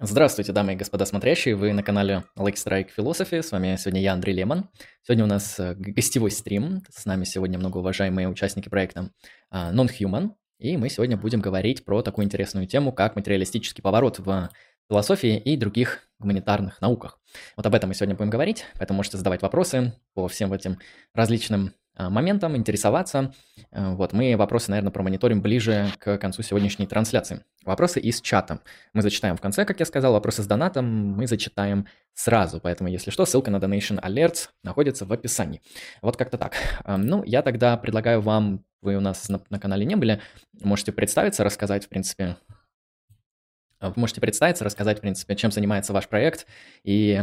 Здравствуйте, дамы и господа смотрящие, вы на канале Like Strike Philosophy, с вами сегодня я, Андрей Лемон. Сегодня у нас э, гостевой стрим, с нами сегодня многоуважаемые участники проекта а, Non-Human, и мы сегодня будем говорить про такую интересную тему, как материалистический поворот в философии и других гуманитарных науках. Вот об этом мы сегодня будем говорить, поэтому можете задавать вопросы по всем этим различным моментам, интересоваться. А, вот, мы вопросы, наверное, промониторим ближе к концу сегодняшней трансляции. Вопросы из чата. Мы зачитаем в конце, как я сказал, вопросы с донатом мы зачитаем сразу, поэтому, если что, ссылка на Donation Alerts находится в описании. Вот как-то так. А, ну, я тогда предлагаю вам, вы у нас на, на канале не были, можете представиться, рассказать, в принципе, вы можете представиться, рассказать, в принципе, чем занимается ваш проект и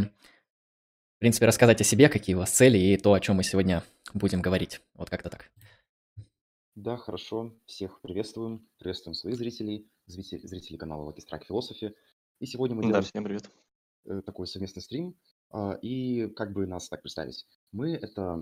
в принципе, рассказать о себе, какие у вас цели и то, о чем мы сегодня будем говорить. Вот как-то так. Да, хорошо. Всех приветствуем. Приветствуем своих зрителей, зрителей, зрителей канала Strike Philosophy. И сегодня мы Да, делаем всем привет. э, такой совместный стрим. А, И как бы нас так представить? Мы– это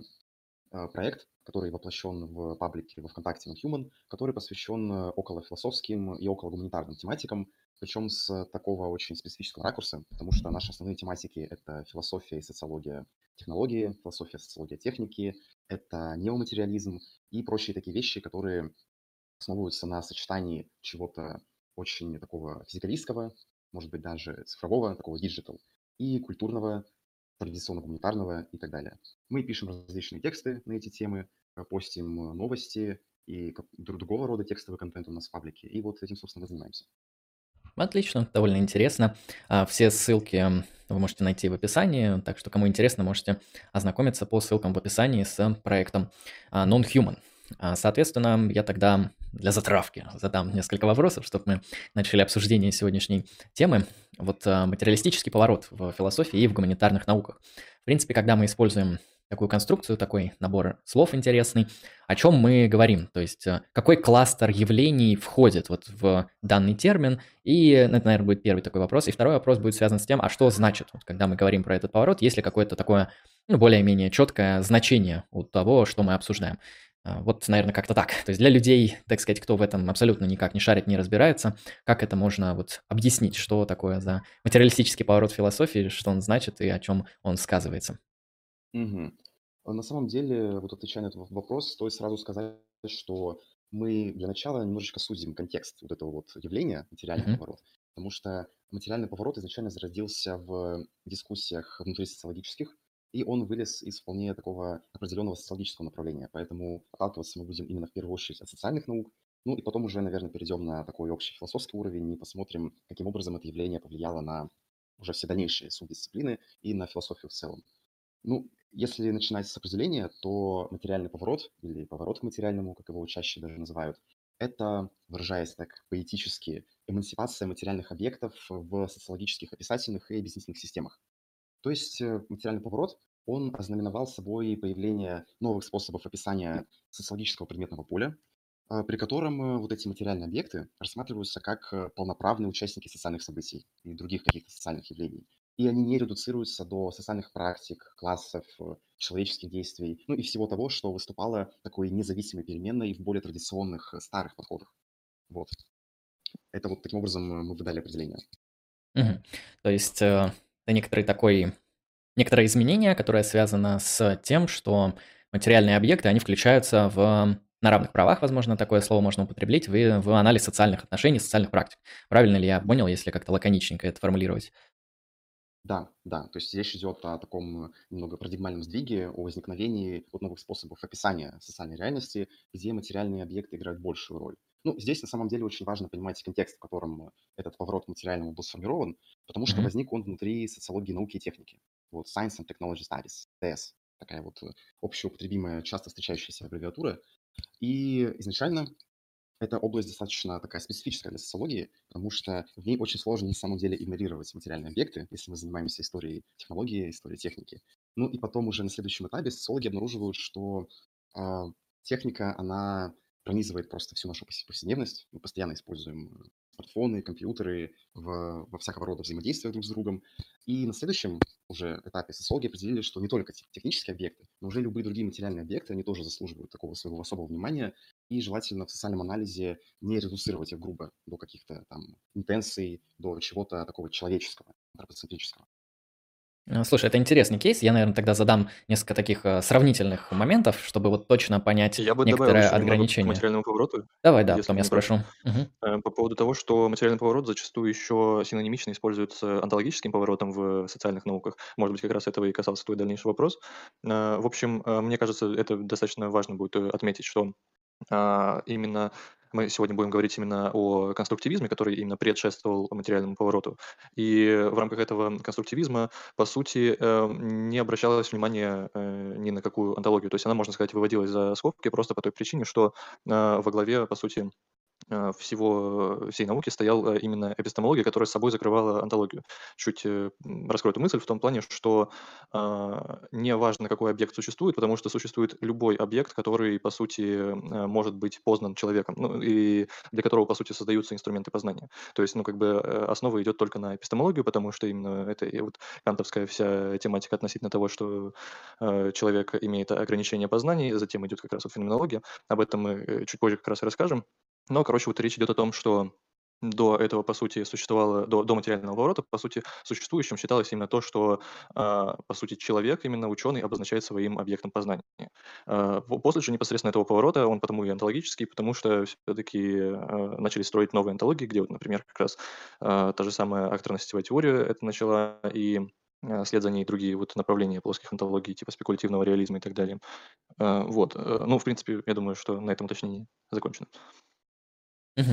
а, проект, который воплощен в паблике во ВКонтакте Human, который посвящен э, около философским и около гуманитарным тематикам, причем с такого очень специфического ракурса, потому что наши основные тематики– это философия и социология технологии, философия и социология техники, это неоматериализм и прочие такие вещи, которые основываются на сочетании чего-то очень такого физикалистского, может быть, даже цифрового, такого digital, и культурного, традиционно-гуманитарного и так далее. Мы пишем различные тексты на эти темы, э, постим новости и другого рода текстовый контент у нас в паблике. И вот этим, собственно, мы занимаемся. Отлично, довольно интересно. А, Все ссылки вы можете найти в описании, так что кому интересно, можете ознакомиться по ссылкам в описании с проектом а, Non-Human. А, Соответственно, я тогда для затравки задам несколько вопросов, чтобы мы начали обсуждение сегодняшней темы. Вот материалистический поворот в философии и в гуманитарных науках. В принципе, когда мы используем такую конструкцию, такой набор слов интересный, о чем мы говорим, то есть а, какой кластер явлений входит вот в данный термин, и это, наверное, будет первый такой вопрос. И второй вопрос будет связан с тем, а что значит, вот, когда мы говорим про этот поворот, есть ли какое-то такое ну, более-менее четкое значение у того, что мы обсуждаем. А, Вот, наверное, как-то так. То есть для людей, так сказать, кто в этом абсолютно никак не шарит, не разбирается, как это можно вот объяснить, что такое за материалистический поворот философии, что он значит и о чем он сказывается. Мгм. А На самом деле, вот отвечая на этот в- вопрос, стоит сразу сказать, что мы для начала немножечко сузим контекст вот этого вот явления, материальный Мгм. поворот, потому что материальный поворот изначально зародился в дискуссиях внутрисоциологических, и он вылез из вполне такого определенного социологического направления, поэтому отталкиваться мы будем именно в первую очередь от социальных наук, ну и потом уже, наверное, перейдем на такой общий философский уровень и посмотрим, каким образом это явление повлияло на уже все дальнейшие субдисциплины и на философию в целом. Ну, если начинать с определения, то материальный поворот или поворот к материальному, как его чаще даже называют, это, выражаясь так поэтически, эмансипация материальных объектов в социологических, описательных и объяснительных системах. То есть э, материальный поворот, он ознаменовал собой появление новых способов описания социологического предметного поля, а, при котором э, вот эти материальные объекты рассматриваются как э, полноправные участники социальных событий и других каких-то социальных явлений. И они не редуцируются до социальных практик, классов, э, человеческих действий, ну и всего того, что выступало такой независимой переменной в более традиционных э, старых подходах. Вот. Это вот таким образом э, мы бы дали определение. Мгм. То есть э, это некоторый такой, некоторое изменение, которое связано с тем, что материальные объекты, они включаются в на равных правах, возможно, такое слово можно употреблить, в, в анализ социальных отношений, социальных практик. Правильно ли я понял, если как-то лаконичненько это формулировать? Да, да, то есть речь идет о таком немного парадигмальном сдвиге, о возникновении вот новых способов описания социальной реальности, где материальные объекты играют большую роль. Ну, здесь на самом деле очень важно понимать контекст, в котором этот поворот к материальному был сформирован, потому что Мгм. возник он внутри социологии науки и техники. Вот Science and Technology Studies, ТС, такая вот общеупотребимая, часто встречающаяся аббревиатура. И изначально эта область достаточно такая специфическая для социологии, потому что в ней очень сложно на самом деле игнорировать материальные объекты, если мы занимаемся историей технологии, историей техники. Ну и потом уже на следующем этапе социологи обнаруживают, что а, техника, она пронизывает просто всю нашу повс- повседневность. Мы постоянно используем э, смартфоны, компьютеры в, во всякого рода взаимодействия друг с другом. И на следующем уже этапе социологи определили, что не только технические объекты, но уже любые другие материальные объекты, они тоже заслуживают такого своего особого внимания, и желательно в социальном анализе не редуцировать их грубо до каких-то там интенций, до чего-то такого человеческого, антропоцентрического. Э, слушай, это интересный кейс. Я, наверное, тогда задам несколько таких э, сравнительных моментов, чтобы вот точно понять Я бы некоторые немного к ограничения. материальному повороту, Давай, да, если потом я спрошу. Э, По поводу того, что материальный поворот зачастую еще синонимично используется онтологическим поворотом в социальных науках. Может быть, как раз этого и касался твой дальнейший вопрос. Э, В общем, мне кажется, это достаточно важно будет отметить, что а, именно мы сегодня будем говорить именно о конструктивизме, который именно предшествовал материальному повороту. И в рамках этого конструктивизма, по сути, э, не обращалось внимания э, ни на какую антологию. То есть она, можно сказать, выводилась за скобки просто по той причине, что э, во главе, по сути, всего всей науки стоял э, именно эпистемология, которая с собой закрывала антологию. Чуть э, раскрою эту мысль в том плане, что а, не важно, какой объект существует, потому что существует любой объект, который, по сути, э, может быть познан человеком, ну, и для которого, по сути, создаются инструменты познания. То есть, ну, как бы э, основа идет только на эпистемологию, потому что именно это и вот кантовская вся тематика относительно того, что э, человек имеет ограничение познаний, затем идет как раз вот феноменология. Об этом мы э, чуть позже как раз и расскажем. Но, короче, вот речь идет о том, что до этого, по сути, существовало, до, до материального поворота, по сути, существующим считалось именно то, что, а, по сути, человек, именно ученый, обозначает своим объектом познания. А, по- после же непосредственно этого поворота, он потому и онтологический, потому что все-таки начали строить новые антологии, где, вот, например, как раз а, та же самая акторно-сетевая теория это начала, и а, вслед за ней другие вот направления плоских антологий, типа спекулятивного реализма и так далее. А, Вот. э, Ну, в принципе, я думаю, что на этом уточнение закончено.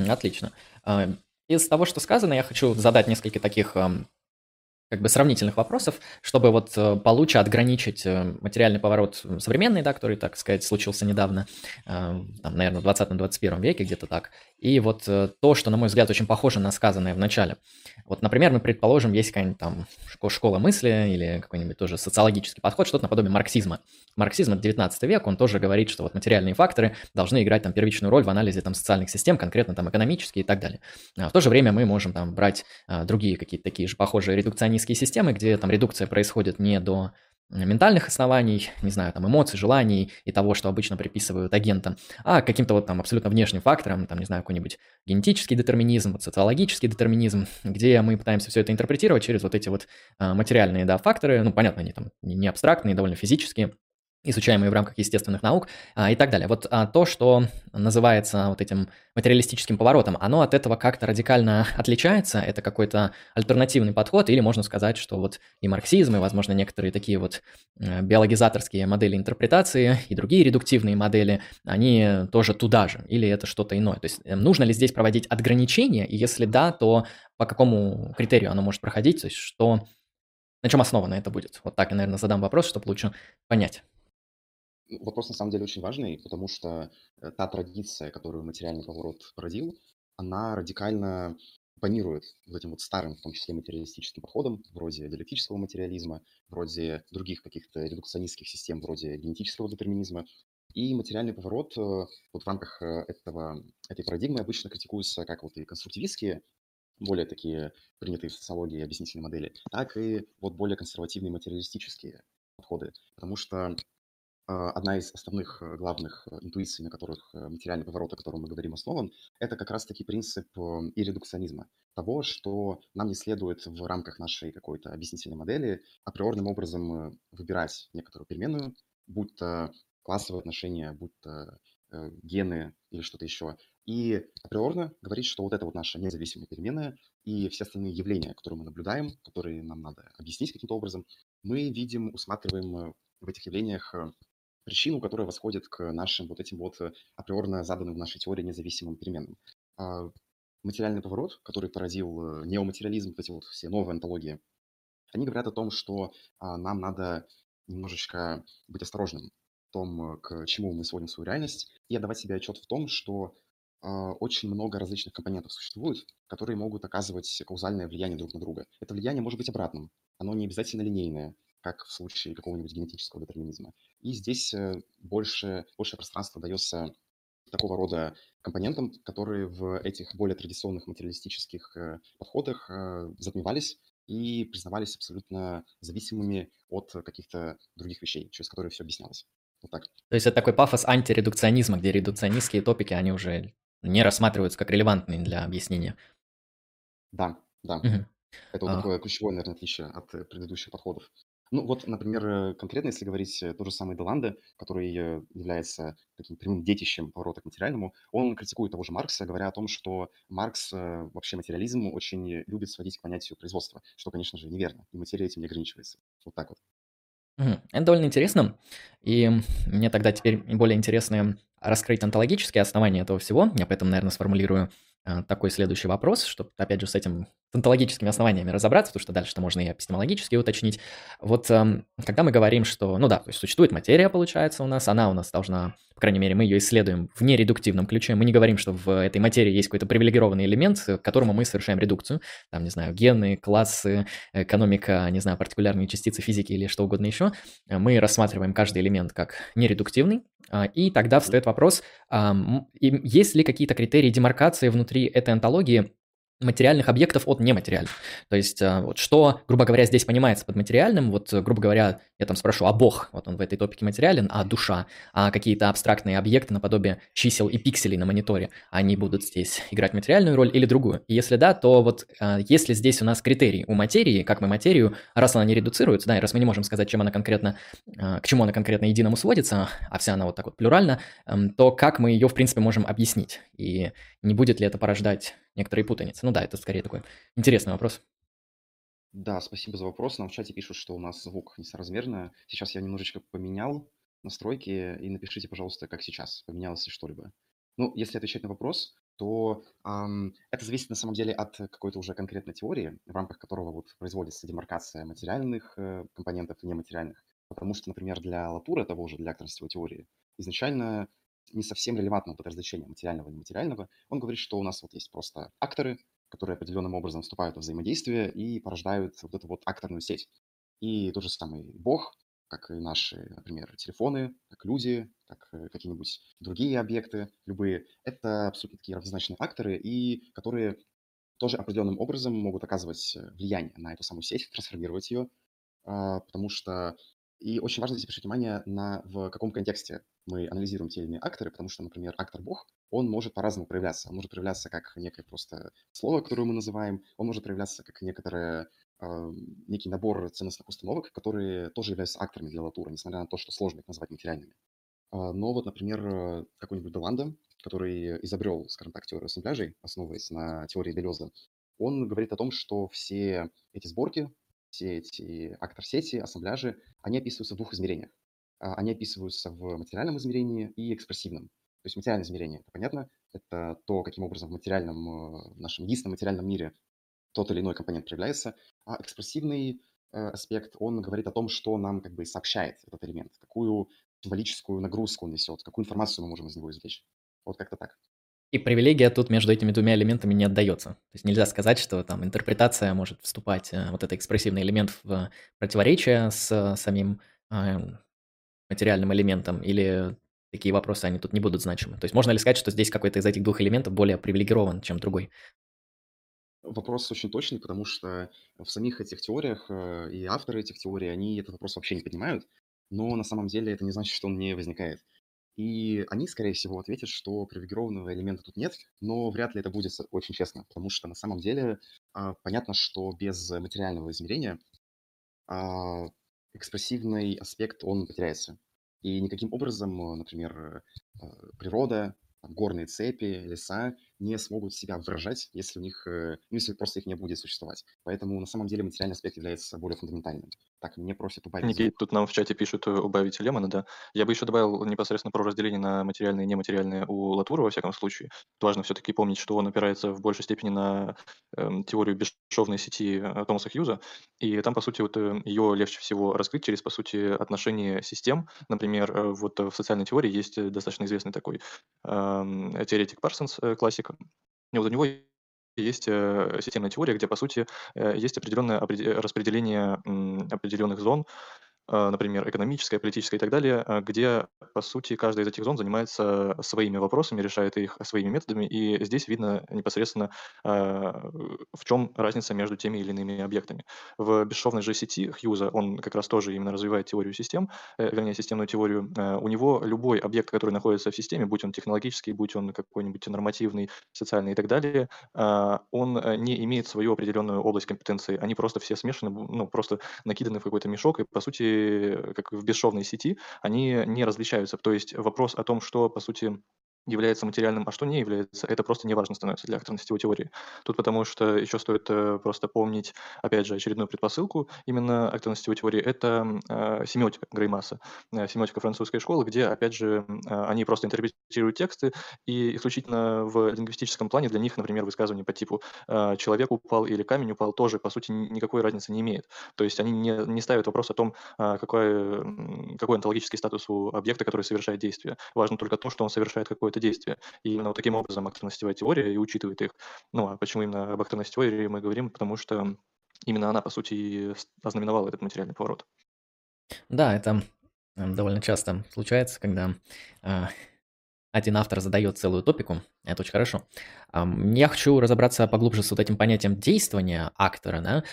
Отлично. А, Из того, что сказано, я хочу задать несколько таких ам, как бы сравнительных вопросов, чтобы вот э, получше отграничить э, материальный поворот современный, да, который, так сказать, случился недавно, э, там, наверное, в 20-21 веке, где-то так, и вот то, что, на мой взгляд, очень похоже на сказанное в начале. Вот, например, мы предположим, есть какая-нибудь там шко- школа мысли или какой-нибудь тоже социологический подход, что-то наподобие марксизма. Марксизм – это 19 век, он тоже говорит, что вот материальные факторы должны играть там первичную роль в анализе там социальных систем, конкретно там экономические и так далее. А в то же время мы можем там брать а, другие какие-то такие же похожие редукционистские системы, где там редукция происходит не до ментальных оснований, не знаю, там эмоций, желаний и того, что обычно приписывают агентам, а каким-то вот там абсолютно внешним факторам, там, не знаю, какой-нибудь генетический детерминизм, социологический детерминизм, где мы пытаемся все это интерпретировать через вот эти вот а, материальные, да, факторы, ну, понятно, они там не абстрактные, довольно физические, изучаемые в рамках естественных наук а, и так далее. Вот а, то, что называется вот этим материалистическим поворотом, оно от этого как-то радикально отличается, это какой-то альтернативный подход, или можно сказать, что вот и марксизм, и, возможно, некоторые такие вот э, биологизаторские модели интерпретации, и другие редуктивные модели, они тоже туда же, или это что-то иное. То есть э, нужно ли здесь проводить отграничения, и если да, то по какому критерию оно может проходить, то есть что, на чем основано это будет? Вот так я, наверное, задам вопрос, чтобы лучше понять. Вопрос на самом деле очень важный, потому что э, та традиция, которую материальный поворот породил, она радикально оппонирует вот этим вот старым, в том числе материалистическим подходам, вроде диалектического материализма, вроде других каких-то редукционистских систем, вроде генетического детерминизма. И материальный поворот э, вот в рамках э, этого, этой парадигмы обычно критикуется как вот и конструктивистские, более такие принятые в социологии объяснительные модели, так и вот более консервативные материалистические подходы. Потому что одна из основных э, главных э, интуиций, на которых э, материальный поворот, о котором мы говорим, основан, это как раз-таки принцип э, и редукционизма. Того, что нам не следует в рамках нашей какой-то объяснительной модели априорным образом выбирать некоторую переменную, будь то классовые отношения, будь то гены или что-то еще. И априорно говорить, что вот это вот наша независимая переменная, и все остальные явления, которые мы наблюдаем, которые нам надо объяснить каким-то образом, мы видим, усматриваем в этих явлениях причину, которая восходит к нашим вот этим вот э, априорно заданным в нашей теории независимым переменным. А Материальный поворот, который породил э, неоматериализм, вот эти вот все новые антологии, они говорят о том, что а, нам надо немножечко быть осторожным в том, э, к чему мы сводим свою реальность, и отдавать себе отчет в том, что а, очень много различных компонентов существует, которые могут оказывать каузальное влияние друг на друга. Это влияние может быть обратным, оно не обязательно линейное, как в случае какого-нибудь генетического детерминизма. И здесь э, больше, большее пространство дается такого рода компонентам, которые в этих более традиционных материалистических э, подходах э, затмевались и признавались абсолютно зависимыми от каких-то других вещей, через которые все объяснялось. Вот так. То есть это такой пафос антиредукционизма, где редукционистские топики, они уже не рассматриваются как релевантные для объяснения. Да, да. Мгм. Это вот А, такое ключевое, наверное, отличие от предыдущих подходов. Ну вот, например, э, конкретно, если говорить э, же самый Деланде, который э, является таким прямым детищем поворота к материальному, он критикует того же Маркса, говоря о том, что Маркс э, вообще материализм очень любит сводить к понятию производства, что, конечно же, неверно, и материя этим не ограничивается. Вот так вот. Это довольно интересно. И мне тогда теперь более интересно раскрыть онтологические основания этого всего. Я поэтому, наверное, сформулирую такой следующий вопрос, чтобы, опять же, с этим онтологическими основаниями разобраться, потому что дальше-то можно и эпистемологически уточнить. Вот эм, когда мы говорим, что, ну да, то есть существует материя, получается, у нас, она у нас должна, по крайней мере, мы ее исследуем в нередуктивном ключе, мы не говорим, что в этой материи есть какой-то привилегированный элемент, к которому мы совершаем редукцию, там, не знаю, гены, классы, экономика, не знаю, партикулярные частицы физики или что угодно еще, мы рассматриваем каждый элемент как нередуктивный, а, и тогда встает вопрос, есть ли какие-то критерии демаркации внутри этой антологии материальных объектов от нематериальных. То есть, а, вот что, грубо говоря, здесь понимается под материальным, вот, грубо говоря, я там спрошу, а Бог, вот он в этой топике материален, а душа, а какие-то абстрактные объекты наподобие чисел и пикселей на мониторе, они будут здесь играть материальную роль или другую? И если да, то вот а, если здесь у нас критерий у материи, как мы материю, раз она не редуцируется, да, и раз мы не можем сказать, чем она конкретно, к чему она конкретно единому сводится, а вся она вот так вот плюральна, то как мы ее, в принципе, можем объяснить? И не будет ли это порождать некоторые путаницы. Ну да, это скорее такой интересный вопрос. Да, спасибо за вопрос. Нам в чате пишут, что у нас звук несоразмерный. Сейчас я немножечко поменял настройки, и напишите, пожалуйста, как сейчас, поменялось ли что-либо. Ну, если отвечать на вопрос, то ам, это зависит на самом деле от какой-то уже конкретной теории, в рамках которого вот производится демаркация материальных э, компонентов и нематериальных. Потому что, например, для Латура того же, для акторствовой теории, изначально не совсем релевантного под различение материального и нематериального. Он говорит, что у нас вот есть просто акторы, которые определенным образом вступают в взаимодействие и порождают вот эту вот акторную сеть. И тот же самый Бог, как и наши, например, телефоны, как люди, как э, какие-нибудь другие объекты, любые, это абсолютно такие равнозначные акторы, и которые тоже определенным образом могут оказывать э, влияние на эту самую сеть, трансформировать ее, а, потому что и очень важно здесь обращать внимание на в каком контексте мы анализируем те или иные акторы, потому что, например, актор-бог, он может по-разному проявляться. Он может проявляться как некое просто слово, которое мы называем, он может проявляться как некоторое, э, некий набор ценностных установок, которые тоже являются акторами для латура, несмотря на то, что сложно их назвать материальными. Э, но вот, например, какой-нибудь Деланда, который изобрел, скажем так, теорию ассембляжей, основываясь на теории Делеза, он говорит о том, что все эти сборки, все эти актор-сети, ассембляжи, они описываются в двух измерениях. А, они описываются в материальном измерении и экспрессивном. То есть материальное измерение, это понятно, это то, каким образом в материальном, э, в нашем единственном материальном мире тот или иной компонент проявляется, а экспрессивный э, аспект, он говорит о том, что нам как бы сообщает этот элемент, какую символическую нагрузку он несет, какую информацию мы можем из него извлечь. Вот как-то так. И привилегия тут между этими двумя элементами не отдается. То есть нельзя сказать, что там интерпретация может вступать, э, вот этот экспрессивный элемент в противоречие с самим материальным элементом, или такие вопросы, они тут не будут значимы? То есть можно ли сказать, что здесь какой-то из этих двух элементов более привилегирован, чем другой? Вопрос очень точный, потому что в самих этих теориях э, и авторы этих теорий, они этот вопрос вообще не поднимают, но на самом деле это не значит, что он не возникает. И они, скорее всего, ответят, что привилегированного элемента тут нет, но вряд ли это будет очень честно, потому что на самом деле а, понятно, что без материального измерения а, экспрессивный аспект, он потеряется. И никаким образом, например, э, природа, горные цепи, леса не смогут себя выражать, если у них, э, ну, если просто их не будет существовать. Поэтому на самом деле материальный аспект является более фундаментальным. Так, мне просят убавить Никит, тут нам в чате пишут убавить Лемона, да. Я бы еще добавил непосредственно про разделение на материальное и нематериальное у Латура, во всяком случае. Важно все-таки помнить, что он опирается в большей степени на э, теорию бесшовной сети Томаса Хьюза, и там, по сути, вот ее легче всего раскрыть через, по сути, отношения систем. Например, вот в социальной теории есть достаточно известный такой э, теоретик Парсонс, классик, и вот у него есть э, системная теория, где, по сути, э, есть определенное распределение определенных зон например, экономическая, политическая и так далее, а, где, по сути, каждая из этих зон занимается своими вопросами, решает их своими методами, и здесь видно непосредственно, а, в чем разница между теми или иными объектами. В бесшовной же сети Хьюза, он как раз тоже именно развивает теорию систем, э, вернее, системную теорию. У него любой объект, который находится в системе, будь он технологический, будь он какой-нибудь нормативный, социальный и так далее, он э, не имеет свою определенную область компетенции. Они просто все смешаны, ну, просто накиданы в какой-то мешок, и, по сути, как в бесшовной сети, они не различаются. То есть вопрос о том, что, по сути, является материальным, а что не является, это просто неважно становится для акторной сетевой теории. Тут потому что еще стоит э, просто помнить, опять же, очередную предпосылку именно акторной сетевой теории, это э, семиотика Греймаса, э, семиотика французской школы, где, опять же, э, они просто интерпретируют тексты, и исключительно в лингвистическом плане для них, например, высказывание по типу э, «человек упал» или «камень упал» тоже, по сути, никакой разницы не имеет. То есть они не, не ставят вопрос о том, э, какой, какой онтологический статус у объекта, который совершает действие. Важно только то, что он совершает какое-то это действия. И именно вот таким образом акторно-сетевая теория и учитывает их. Ну, а почему именно об акторно-сетевой теории мы говорим? Потому что именно она, по сути, и ознаменовала этот материальный поворот. Да, это довольно часто случается, когда э, один автор задает целую топику, это очень хорошо. Я хочу разобраться поглубже с вот этим понятием действования актора, да.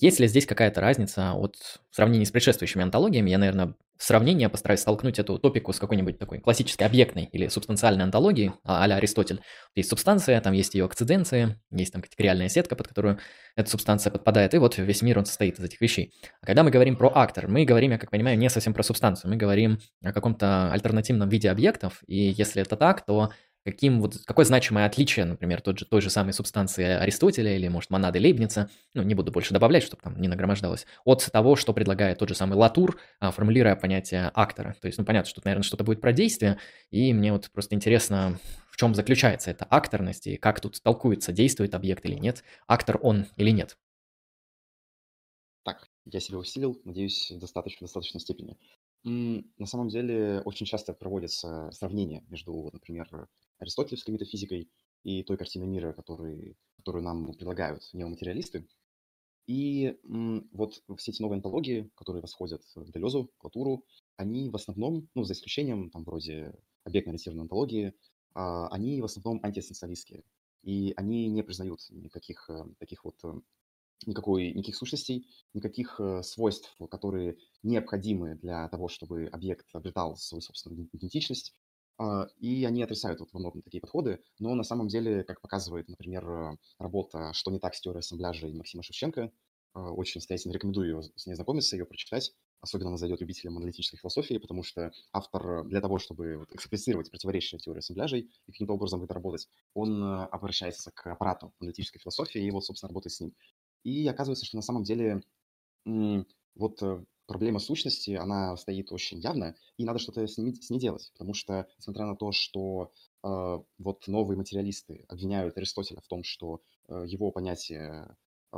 Есть ли здесь какая-то разница от в сравнении с предшествующими антологиями? Я, наверное, в сравнении постараюсь столкнуть эту топику с какой-нибудь такой классической объектной или субстанциальной антологией а Аристотель. Есть субстанция, там есть ее акциденции, есть там категориальная сетка, под которую эта субстанция подпадает, и вот весь мир, он состоит из этих вещей. А когда мы говорим про актор, мы говорим, я как понимаю, не совсем про субстанцию, мы говорим о каком-то альтернативном виде объектов, и если это так, то каким вот, какое значимое отличие, например, тот же, той же самой субстанции Аристотеля или, может, монады Лейбница, ну, не буду больше добавлять, чтобы там не нагромождалось, от того, что предлагает тот же самый Латур, а, формулируя понятие актора. То есть, ну, понятно, что тут, наверное, что-то будет про действие, и мне вот просто интересно, в чем заключается эта акторность и как тут толкуется, действует объект или нет, актор он или нет. Так, я себя усилил, надеюсь, достаточно, в достаточной степени. На самом деле очень часто проводятся сравнения между, например, аристотелевской метафизикой и той картиной мира, который, которую нам предлагают неоматериалисты. И вот все эти новые антологии, которые восходят к Делезу, к Латуру, они в основном, ну, за исключением, там, вроде объектно-ориентированной антологии, а, они в основном антиэссенциалистские. И они не признают никаких э, таких вот э, никакой, никаких сущностей, никаких э, свойств, которые необходимы для того, чтобы объект обретал свою собственную идентичность. А, и они отрицают вот во многом такие подходы, но на самом деле, как показывает, например, э, работа «Что не так с теорией ассамбляжа» и Максима Шевченко, э, очень настоятельно рекомендую с ней знакомиться, ее прочитать. Особенно она зайдет любителям аналитической философии, потому что автор для того, чтобы вот эксплицировать противоречия теории ассамбляжей и каким-то образом будет работать, он обращается к аппарату аналитической философии и вот, собственно, работает с ним. И оказывается, что на самом деле вот э, проблема сущности, она стоит очень явно, и надо что-то с, ней, с ней делать, потому что, несмотря на то, что э, вот новые материалисты обвиняют Аристотеля в том, что э, его понятие э,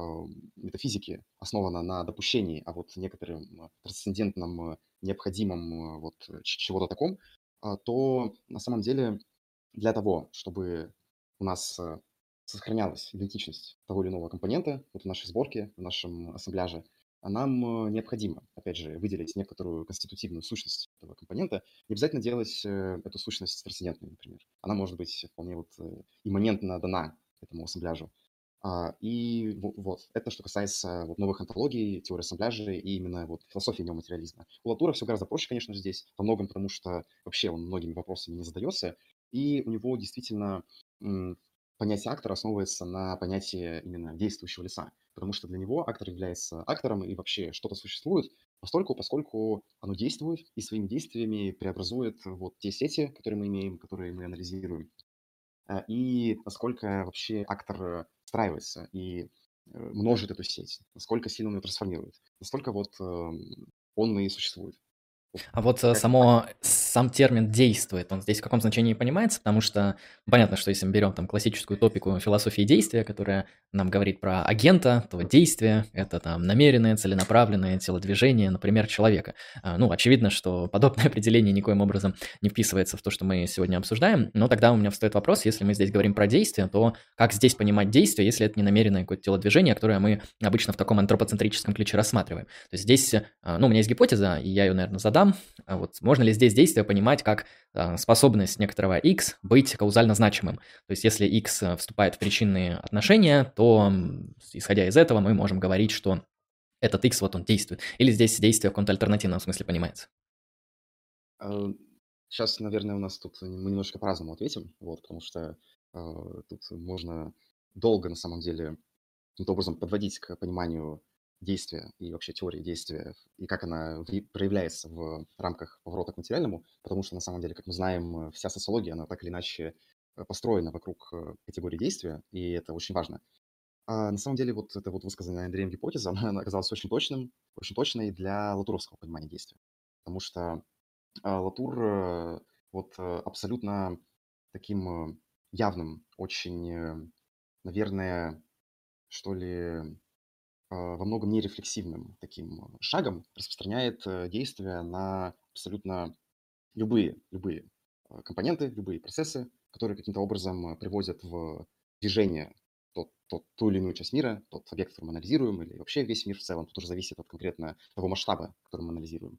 метафизики основано на допущении, а вот некоторым трансцендентном, необходимом вот чего-то таком, э, то на самом деле для того, чтобы у нас сохранялась идентичность того или иного компонента вот в нашей сборке, в нашем ассембляже, а нам э, необходимо, опять же, выделить некоторую конститутивную сущность этого компонента. Не обязательно делать э, эту сущность трансцендентной, например. Она может быть вполне вот э, имманентно дана этому ассембляжу. А, и вот, это что касается вот новых антологий, теории ассембляжа и именно вот философии неоматериализма. У Латура все гораздо проще, конечно, здесь, во многом потому, что вообще он многими вопросами не задается, и у него действительно понятие актора основывается на понятии именно действующего лица, потому что для него актор является актором и вообще что-то существует, постольку, поскольку оно действует и своими действиями преобразует вот те сети, которые мы имеем, которые мы анализируем, а, и насколько вообще актор встраивается и э, множит эту сеть, насколько сильно он ее трансформирует, настолько вот эм, он и существует. А вот э, само, сам термин «действует», он здесь в каком значении понимается? Потому что понятно, что если мы берем там классическую топику философии действия, которая нам говорит про агента, то действие – это там намеренное, целенаправленное телодвижение, например, человека. А, ну, очевидно, что подобное определение никоим образом не вписывается в то, что мы сегодня обсуждаем, но тогда у меня встает вопрос, если мы здесь говорим про действие, то как здесь понимать действие, если это не намеренное какое-то телодвижение, которое мы обычно в таком антропоцентрическом ключе рассматриваем? То есть здесь, а, ну, у меня есть гипотеза, и я ее, наверное, задам, там, а вот можно ли здесь действие понимать как а, способность некоторого x быть каузально значимым. То есть если x э, вступает в причинные отношения, то, исходя из этого, мы можем говорить, что этот x вот он действует. Или здесь действие в каком-то альтернативном смысле понимается. Сейчас, а, наверное, у нас тут мы немножко по-разному ответим, вот, потому что э, тут можно долго, на самом деле, каким-то образом подводить к пониманию действия и вообще теории действия, и как она проявляется в рамках поворота к материальному, потому что на самом деле, как мы знаем, вся социология, она так или иначе э, построена вокруг э, категории действия, и это очень важно. А на самом деле, вот эта вот высказанная Андреем гипотеза, она оказалась очень точным, очень точной для латуровского понимания действия. Потому что а, Латур э, вот абсолютно таким явным, очень, наверное, что ли, во многом нерефлексивным таким шагом распространяет э, действия на абсолютно любые, любые а, компоненты, любые процессы, которые каким-то образом э, приводят в движение тот, тот, ту или иную часть мира, тот объект, который мы анализируем, или вообще весь мир в целом. Тут уже зависит от конкретно того масштаба, который мы анализируем.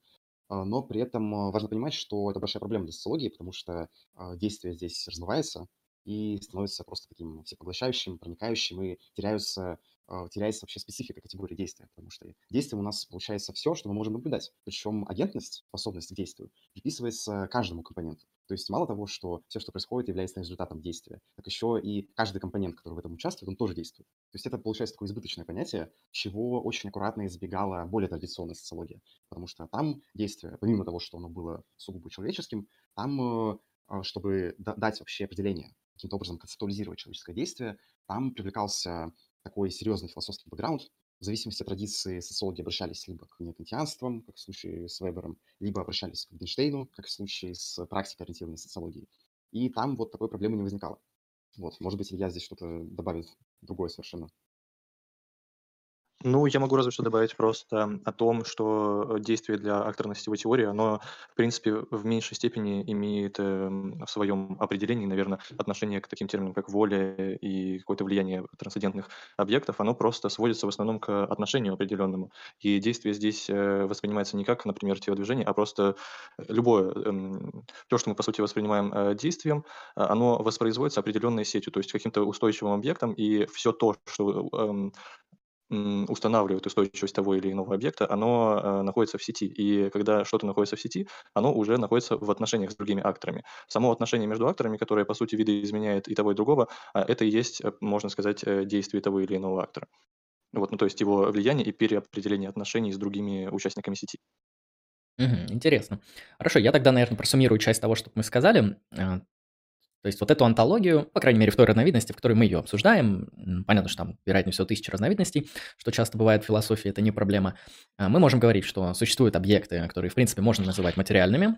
Но при этом э, важно понимать, что это большая проблема для социологии, потому что действие здесь размывается и становится просто таким всепоглощающим, проникающим, и теряются а, теряется вообще специфика категории действия, потому что действием у нас получается все, что мы можем наблюдать. Причем агентность, способность к действию, приписывается каждому компоненту. То есть мало того, что все, что происходит, является результатом действия, так еще и каждый компонент, который в этом участвует, он тоже действует. То есть это получается такое избыточное понятие, чего очень аккуратно избегала более традиционная социология. Потому что там действие, помимо того, что оно было сугубо человеческим, там, э, а, чтобы дать вообще определение, каким-то образом концептуализировать человеческое действие, там привлекался такой серьезный философский бэкграунд. В зависимости от традиции социологи обращались либо к неокантианствам, как в случае с Вебером, либо обращались к Wittgensteinу, как в случае с практикой ориентированной социологии. И там вот такой проблемы не возникало. Вот, может быть, Илья здесь что-то добавит другое совершенно. Ну, я могу разве что добавить просто о том, что действие для акторно-сетевой теории, оно, в принципе, в меньшей степени имеет э, в своем определении, наверное, отношение к таким терминам, как воля и какое-то влияние трансцендентных объектов. Оно просто сводится в основном к отношению определенному. И действие здесь э, воспринимается не как, например, телодвижение, а просто любое, э, то, что мы, по сути, воспринимаем э, действием, оно воспроизводится определенной сетью, то есть каким-то устойчивым объектом, и все то, что эм, устанавливает устойчивость того или иного объекта, оно э, находится в сети. И когда что-то находится в сети, оно уже находится в отношениях с другими акторами. Само отношение между акторами, которое, по сути, видоизменяет и того, и другого, а, это и есть, э, можно сказать, э, действие того или иного актора. Вот, ну, то есть его влияние и переопределение отношений с другими участниками сети. Мгм, интересно. Хорошо, я тогда, наверное, просуммирую часть того, что мы сказали. А, то есть вот эту антологию, по крайней мере, в той разновидности, в которой мы ее обсуждаем, понятно, что там, вероятнее всего, тысячи разновидностей, что часто бывает в философии, это не проблема, а, мы можем говорить, что существуют объекты, которые, в принципе, можно называть материальными.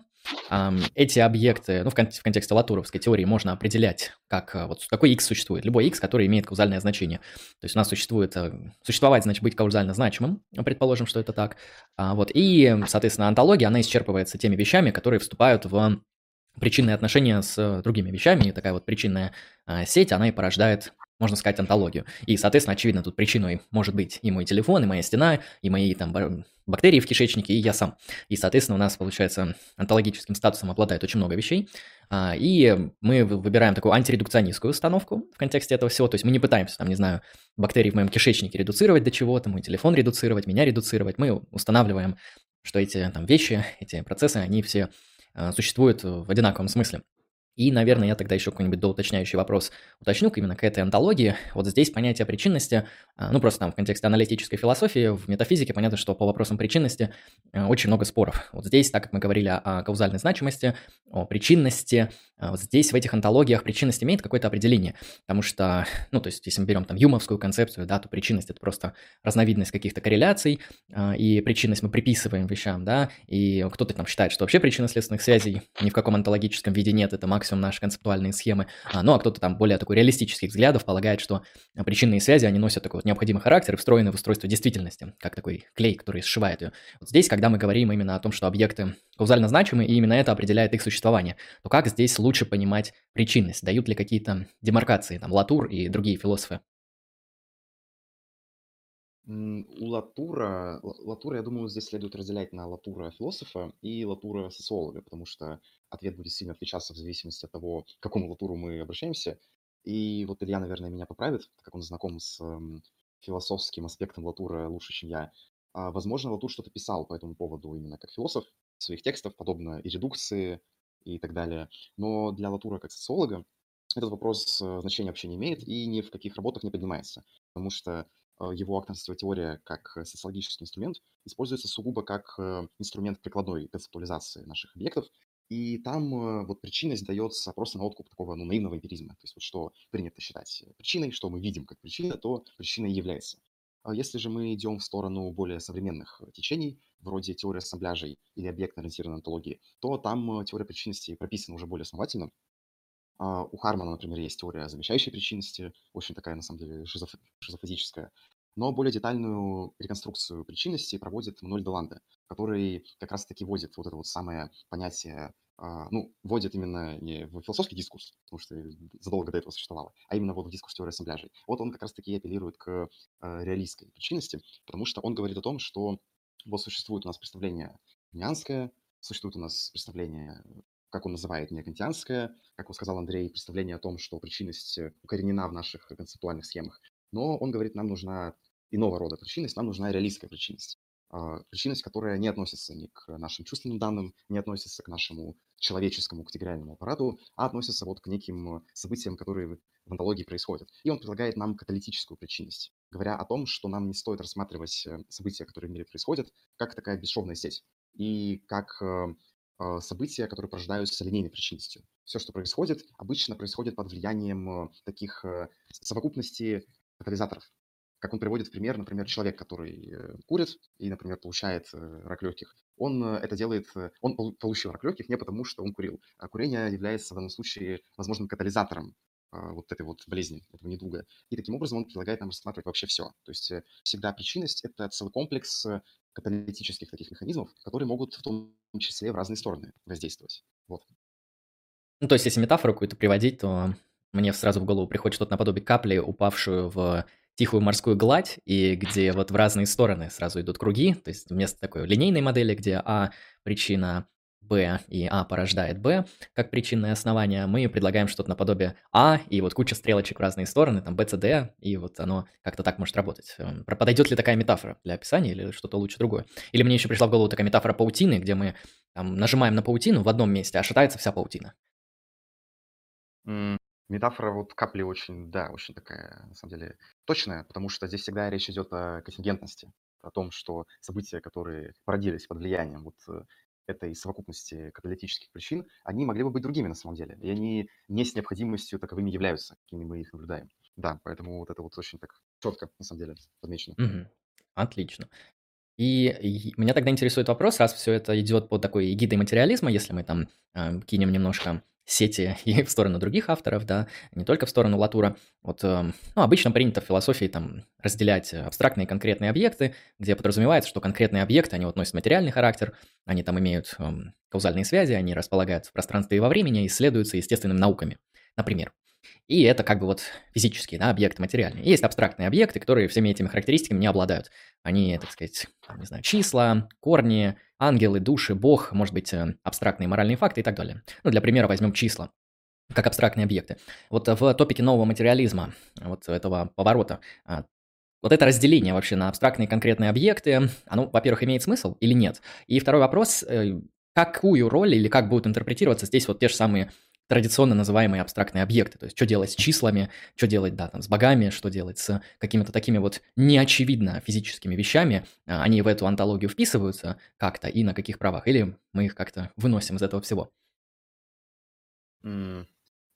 Эти объекты, ну, в контексте латуровской теории можно определять, как а, вот какой x существует, любой x, который имеет каузальное значение. То есть у нас существует, э, существовать, значит, быть каузально значимым, предположим, что это так. А, вот, и, соответственно, антология, она исчерпывается теми вещами, которые вступают в причинные отношения с э, другими вещами, и такая вот причинная а, сеть, она и порождает, можно сказать, антологию. И, соответственно, очевидно, тут причиной может быть и мой телефон, и моя стена, и мои там бактерии в кишечнике, и я сам. И, соответственно, у нас, получается, онтологическим статусом обладает очень много вещей. А, и мы выбираем такую антиредукционистскую установку в контексте этого всего. То есть мы не пытаемся, там, не знаю, бактерии в моем кишечнике редуцировать до чего-то, мой телефон редуцировать, меня редуцировать. Мы устанавливаем, что эти там вещи, эти процессы, они все существует в одинаковом смысле. И, наверное, я тогда еще какой-нибудь доуточняющий вопрос уточню именно к этой антологии. Вот здесь понятие причинности, а, ну просто там в контексте аналитической философии, в метафизике понятно, что по вопросам причинности э, очень много споров. Вот здесь, так как мы говорили о каузальной значимости, о причинности, а, вот здесь в этих антологиях причинность имеет какое-то определение, потому что, ну то есть если мы берем там юмовскую концепцию, да, то причинность это просто разновидность каких-то корреляций, а, и причинность мы приписываем вещам, да, и кто-то там считает, что вообще причинно-следственных связей ни в каком антологическом виде нет, это максимум максимум наши концептуальные схемы. А, ну, а кто-то там более такой реалистических взглядов полагает, что причинные связи, они носят такой вот необходимый характер и встроены в устройство действительности, как такой клей, который сшивает ее. Вот здесь, когда мы говорим именно о том, что объекты каузально значимы, и именно это определяет их существование, то как здесь лучше понимать причинность? Дают ли какие-то демаркации, там, Латур и другие философы? У Латура, Латура, я думаю, здесь следует разделять на Латура философа и Латура социолога, потому что ответ будет сильно отличаться в зависимости от того, к какому Латуру мы обращаемся. И вот Илья, наверное, меня поправит, так как он знаком с философским аспектом Латура лучше, чем я. А, возможно, Латур что-то писал по этому поводу именно как философ своих текстов, подобно и редукции и так далее. Но для Латура как социолога этот вопрос э, значения вообще не имеет и ни в каких работах не поднимается, потому что его акторская теория как э, социологический инструмент используется сугубо как э, инструмент прикладной концептуализации наших объектов, и там вот причинность дается просто на откуп такого ну, наивного эмпиризма. То есть вот что принято считать причиной, что мы видим как причина, то причиной является. А если же мы идем в сторону более современных течений, вроде теории ассамбляжей или объектно-ориентированной антологии, то там теория причинности прописана уже более основательно. А, у Хармана, например, есть теория замещающей причинности, очень такая, на самом деле, шизоф... шизофазическая. Но более детальную реконструкцию причинности проводит Мануэль Деланде, который как раз-таки вводит вот это вот самое понятие, а, ну, вводит именно не в философский дискурс, потому что задолго до этого существовало, а именно вот в дискурс теории ассамбляжей. Вот он как раз-таки апеллирует к а, реалистской причинности, потому что он говорит о том, что вот существует у нас представление нянское, существует у нас представление как он называет, не кантианское, как он сказал Андрей, представление о том, что причинность э, укоренена в наших концептуальных схемах. Но он говорит, нам нужна иного рода причинность, нам нужна реалистская причинность. А, причинность, которая не относится ни к нашим чувственным данным, не относится к нашему человеческому категориальному аппарату, а относится вот к неким событиям, которые в антологии происходят. И он предлагает нам каталитическую причинность, говоря о том, что нам не стоит рассматривать э, события, которые в мире происходят, как такая бесшовная сеть, и как э, события, которые порождаются линейной причинностью. Все, что происходит, обычно происходит под влиянием э, таких э, совокупности катализаторов. Как он приводит в пример, например, человек, который э, курит и, например, получает рак легких, он это делает, он получил рак легких не потому, что он курил, а курение является в данном случае возможным катализатором а, вот этой вот болезни, этого недуга. И таким образом он предлагает нам рассматривать вообще все. То есть всегда причинность – это целый комплекс каталитических таких механизмов, которые могут в том числе в разные стороны воздействовать. Вот. Ну, то есть, если метафору какую-то приводить, то мне сразу в голову приходит что-то наподобие капли, упавшую в тихую морскую гладь, и где вот в разные стороны сразу идут круги, то есть вместо такой линейной модели, где А причина B и А порождает B как причинное основание, мы предлагаем что-то наподобие А и вот куча стрелочек в разные стороны, там B, C, D, и вот оно как-то так может работать. Эм, подойдет ли такая метафора для описания или что-то лучше другое? Или мне еще пришла в голову такая метафора паутины, где мы там, нажимаем на паутину в одном месте, а шатается вся паутина. Метафора вот капли очень, да, очень такая, на самом деле, точная, потому что здесь всегда речь идет о контингентности, о том, что события, которые породились под влиянием вот э, этой совокупности каталитических причин, они могли бы быть другими на самом деле. И они не с необходимостью таковыми являются, какими мы их наблюдаем. Да, поэтому вот это вот очень так четко, на самом деле, подмечено. Мгм. Отлично. И меня тогда интересует вопрос, раз все это идет под такой эгидой материализма, если мы там э, кинем немножко сети и в сторону других авторов, да, не только в сторону Латура. Вот, э, ну, обычно принято в философии там разделять абстрактные и конкретные объекты, где подразумевается, что конкретные объекты, они вот носят материальный характер, они там имеют э, каузальные связи, они располагаются в пространстве и во времени, исследуются естественными науками, например. И это как бы вот физические да, объекты материальные. Есть абстрактные объекты, которые всеми этими характеристиками не обладают. Они, так сказать, не знаю, числа, корни, ангелы, души, бог, может быть, э, абстрактные моральные факты и так далее. Ну, для примера возьмем числа как абстрактные объекты. Вот в топике нового материализма, вот этого поворота, а, вот это разделение вообще на абстрактные конкретные объекты, оно, во-первых, имеет смысл или нет? И второй вопрос, э, какую роль или как будут интерпретироваться здесь вот те же самые традиционно называемые абстрактные объекты. То есть, что делать с числами, что делать, да, там, с богами, что делать с какими-то такими вот неочевидно физическими вещами. А, они в эту антологию вписываются как-то и на каких правах, или мы их как-то выносим из этого всего.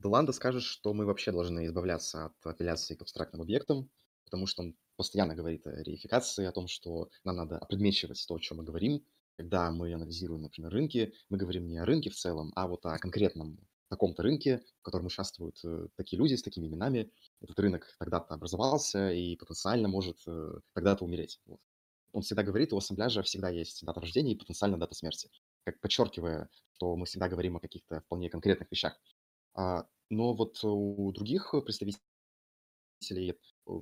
Деланда скажет, что мы вообще должны избавляться от апелляции к абстрактным объектам, потому что он постоянно говорит о реификации, о том, что нам надо опредмечивать то, о чем мы говорим. Когда мы анализируем, например, рынки, мы говорим не о рынке в целом, а вот о конкретном таком-то рынке, в котором участвуют э, такие люди с такими именами. Этот рынок тогда-то образовался и потенциально может э, тогда-то умереть. Вот. Он всегда говорит, у ассамбляжа всегда есть дата рождения и потенциально дата смерти, как подчеркивая, что мы всегда говорим о каких-то вполне конкретных вещах. А, но вот у других представителей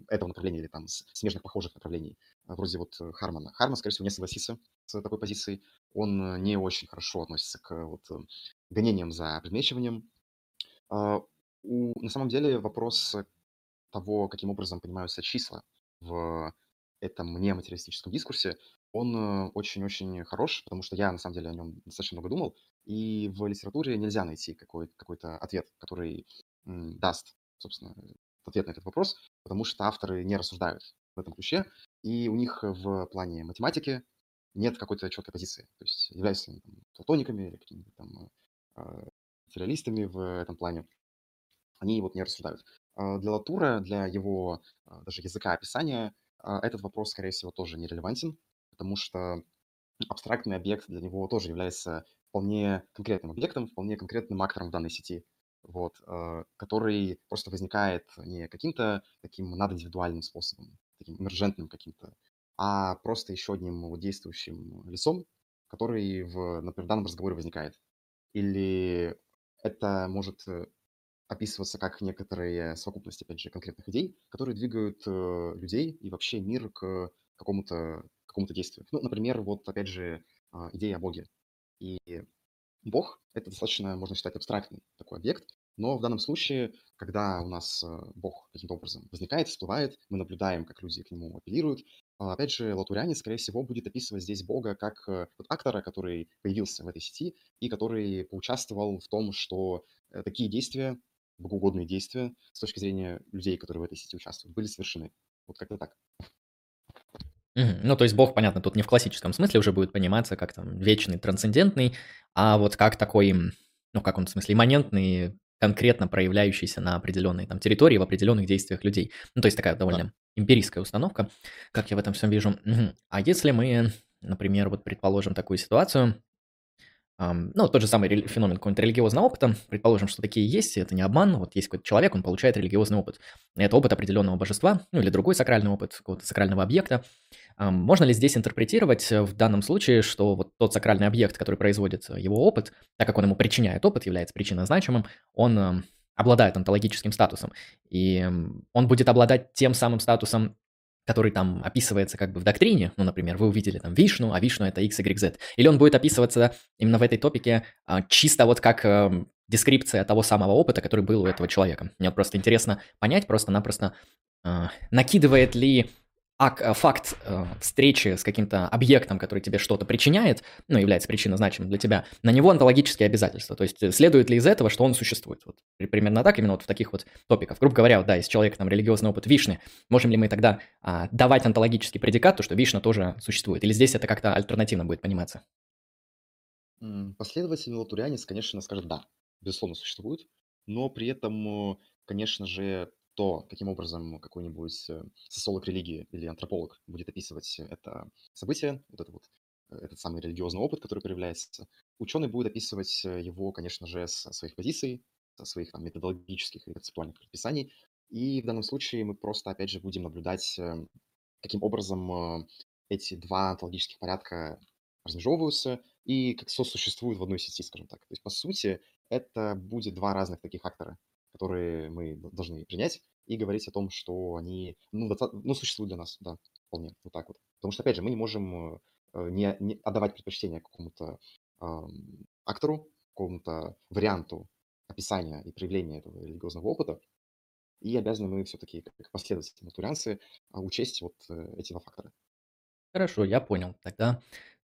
этого направления или там смежных похожих направлений, а, вроде вот Хармана. Харман, скорее всего, не согласится с такой позицией. Он не очень хорошо относится к вот гонениям за предмечиванием. А, на самом деле вопрос того, каким образом понимаются числа в этом нематериалистическом дискурсе, он э, очень-очень хорош, потому что я, на самом деле, о нем достаточно много думал, и в литературе нельзя найти какой- какой-то ответ, который даст, собственно, ответ на этот вопрос, потому что авторы не рассуждают в этом ключе, и у них в плане математики нет какой-то четкой позиции. То есть являются они там, платониками или какими-то там материалистами в этом плане. Они вот не рассуждают. А для Латура, для его а, даже языка описания, а, этот вопрос, скорее всего, тоже нерелевантен, потому что абстрактный объект для него тоже является вполне конкретным объектом, вполне конкретным актором в данной сети, вот, э, который просто возникает не каким-то таким надиндивидуальным способом, таким эмержентным каким-то, а просто еще одним действующим лицом, который в, например, в данном разговоре возникает. Или это может э, описываться как некоторые совокупности, опять же, конкретных идей, которые двигают э, людей и вообще мир к какому-то какому действию. Ну, например, вот, опять же, идея о Боге. И Бог — это достаточно, можно считать, абстрактный такой объект, но в данном случае, когда у нас э, Бог каким-то образом возникает, всплывает, мы наблюдаем, как люди к нему апеллируют, а, опять же, Латуряне, скорее всего, будет описывать здесь Бога как э, вот актора, который появился в этой сети и который поучаствовал в том, что э, такие действия, богоугодные действия, с точки зрения людей, которые в этой сети участвуют, были совершены. Вот как-то так. Мгм. Ну, то есть Бог, понятно, тут не в классическом смысле уже будет пониматься как там вечный, трансцендентный, а вот как такой, ну, как он в смысле, имманентный, конкретно проявляющийся на определенной там территории, в определенных действиях людей. Ну, то есть такая довольно эмпирическая установка, как я в этом всем вижу. Мгм. А если мы, например, вот предположим такую ситуацию, ну, тот же самый феномен какого-нибудь религиозного опыта, предположим, что такие есть, это не обман, вот есть какой-то человек, он получает религиозный опыт. Это опыт определенного божества, ну или другой сакральный опыт какого-то сакрального объекта. Можно ли здесь интерпретировать в данном случае, что вот тот сакральный объект, который производит его опыт, так как он ему причиняет опыт, является причинно значимым, он обладает онтологическим статусом. И он будет обладать тем самым статусом который там описывается как бы в доктрине, ну, например, вы увидели там Вишну, а Вишну это X, Y, Z, или он будет описываться именно в этой топике а, чисто вот как а, дескрипция того самого опыта, который был у этого человека. Мне просто интересно понять просто-напросто, а, накидывает ли ак, э, факт э, встречи с каким-то объектом, который тебе что-то причиняет, ну, является причинно значимым для тебя, на него онтологические обязательства. То есть э, следует ли из этого, что он существует? Вот, примерно так, именно вот в таких вот топиках. Грубо говоря, вот, да, если человек там религиозный опыт Вишны, можем ли мы тогда а, давать онтологический предикат, то, что Вишна тоже существует? Или здесь это как-то альтернативно будет пониматься? Последователи Латурянец, конечно, скажет да, безусловно, существует, но при этом, конечно же, то, каким образом какой-нибудь э, социолог религии или антрополог будет описывать это событие, вот это вот, э, этот самый религиозный опыт, который проявляется, ученый будет описывать э, его, конечно же, с своих позиций, со своих там, методологических и концептуальных предписаний. И в данном случае мы просто, опять же, будем наблюдать, каким образом эти два онтологических порядка размежевываются и как сосуществуют в одной сети, скажем так. То есть, по сути, это будет два разных таких актора, которые мы должны принять и говорить о том, что они, ну, ну существуют для нас, да, вполне, вот так вот. Потому что, опять же, мы не можем э, не, не отдавать предпочтение какому-то э, актору, какому-то варианту описания и проявления этого религиозного опыта, и обязаны мы все-таки, как последователи матурианцы, учесть вот э, эти два фактора. Хорошо, я понял. Тогда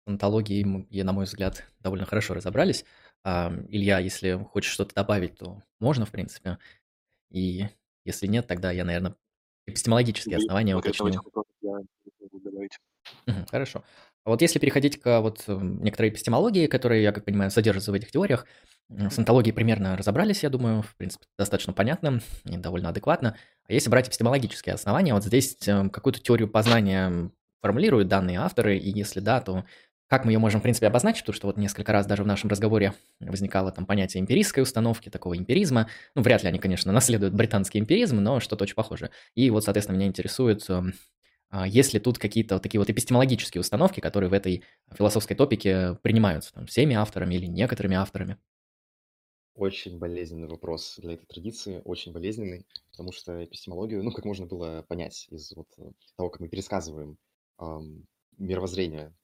с онтологией, на мой взгляд, довольно хорошо разобрались. Илья, если хочешь что-то добавить, то можно, в принципе. И если нет, тогда я, наверное, эпистемологические основания уточню. хорошо. А вот если переходить к вот эм, некоторой эпистемологии, которые, я как понимаю, содержатся в этих теориях, с онтологией примерно разобрались, я думаю, в принципе, достаточно понятно и довольно адекватно. А если брать эпистемологические основания, вот здесь эм, какую-то теорию познания формулируют данные авторы, и если да, то как мы ее можем, в принципе, обозначить? Потому что вот несколько раз даже в нашем разговоре возникало там понятие эмпирической установки, такого эмпиризма. Ну, вряд ли они, конечно, наследуют британский эмпиризм, но что-то очень похоже. И вот, соответственно, меня интересует, эм, а, есть ли тут какие-то вот такие вот эпистемологические установки, которые в этой философской топике принимаются там, всеми авторами или некоторыми авторами? Очень болезненный вопрос для этой традиции, очень болезненный, потому что эпистемологию, ну, как можно было понять из вот э, того, как мы пересказываем эм, мировоззрение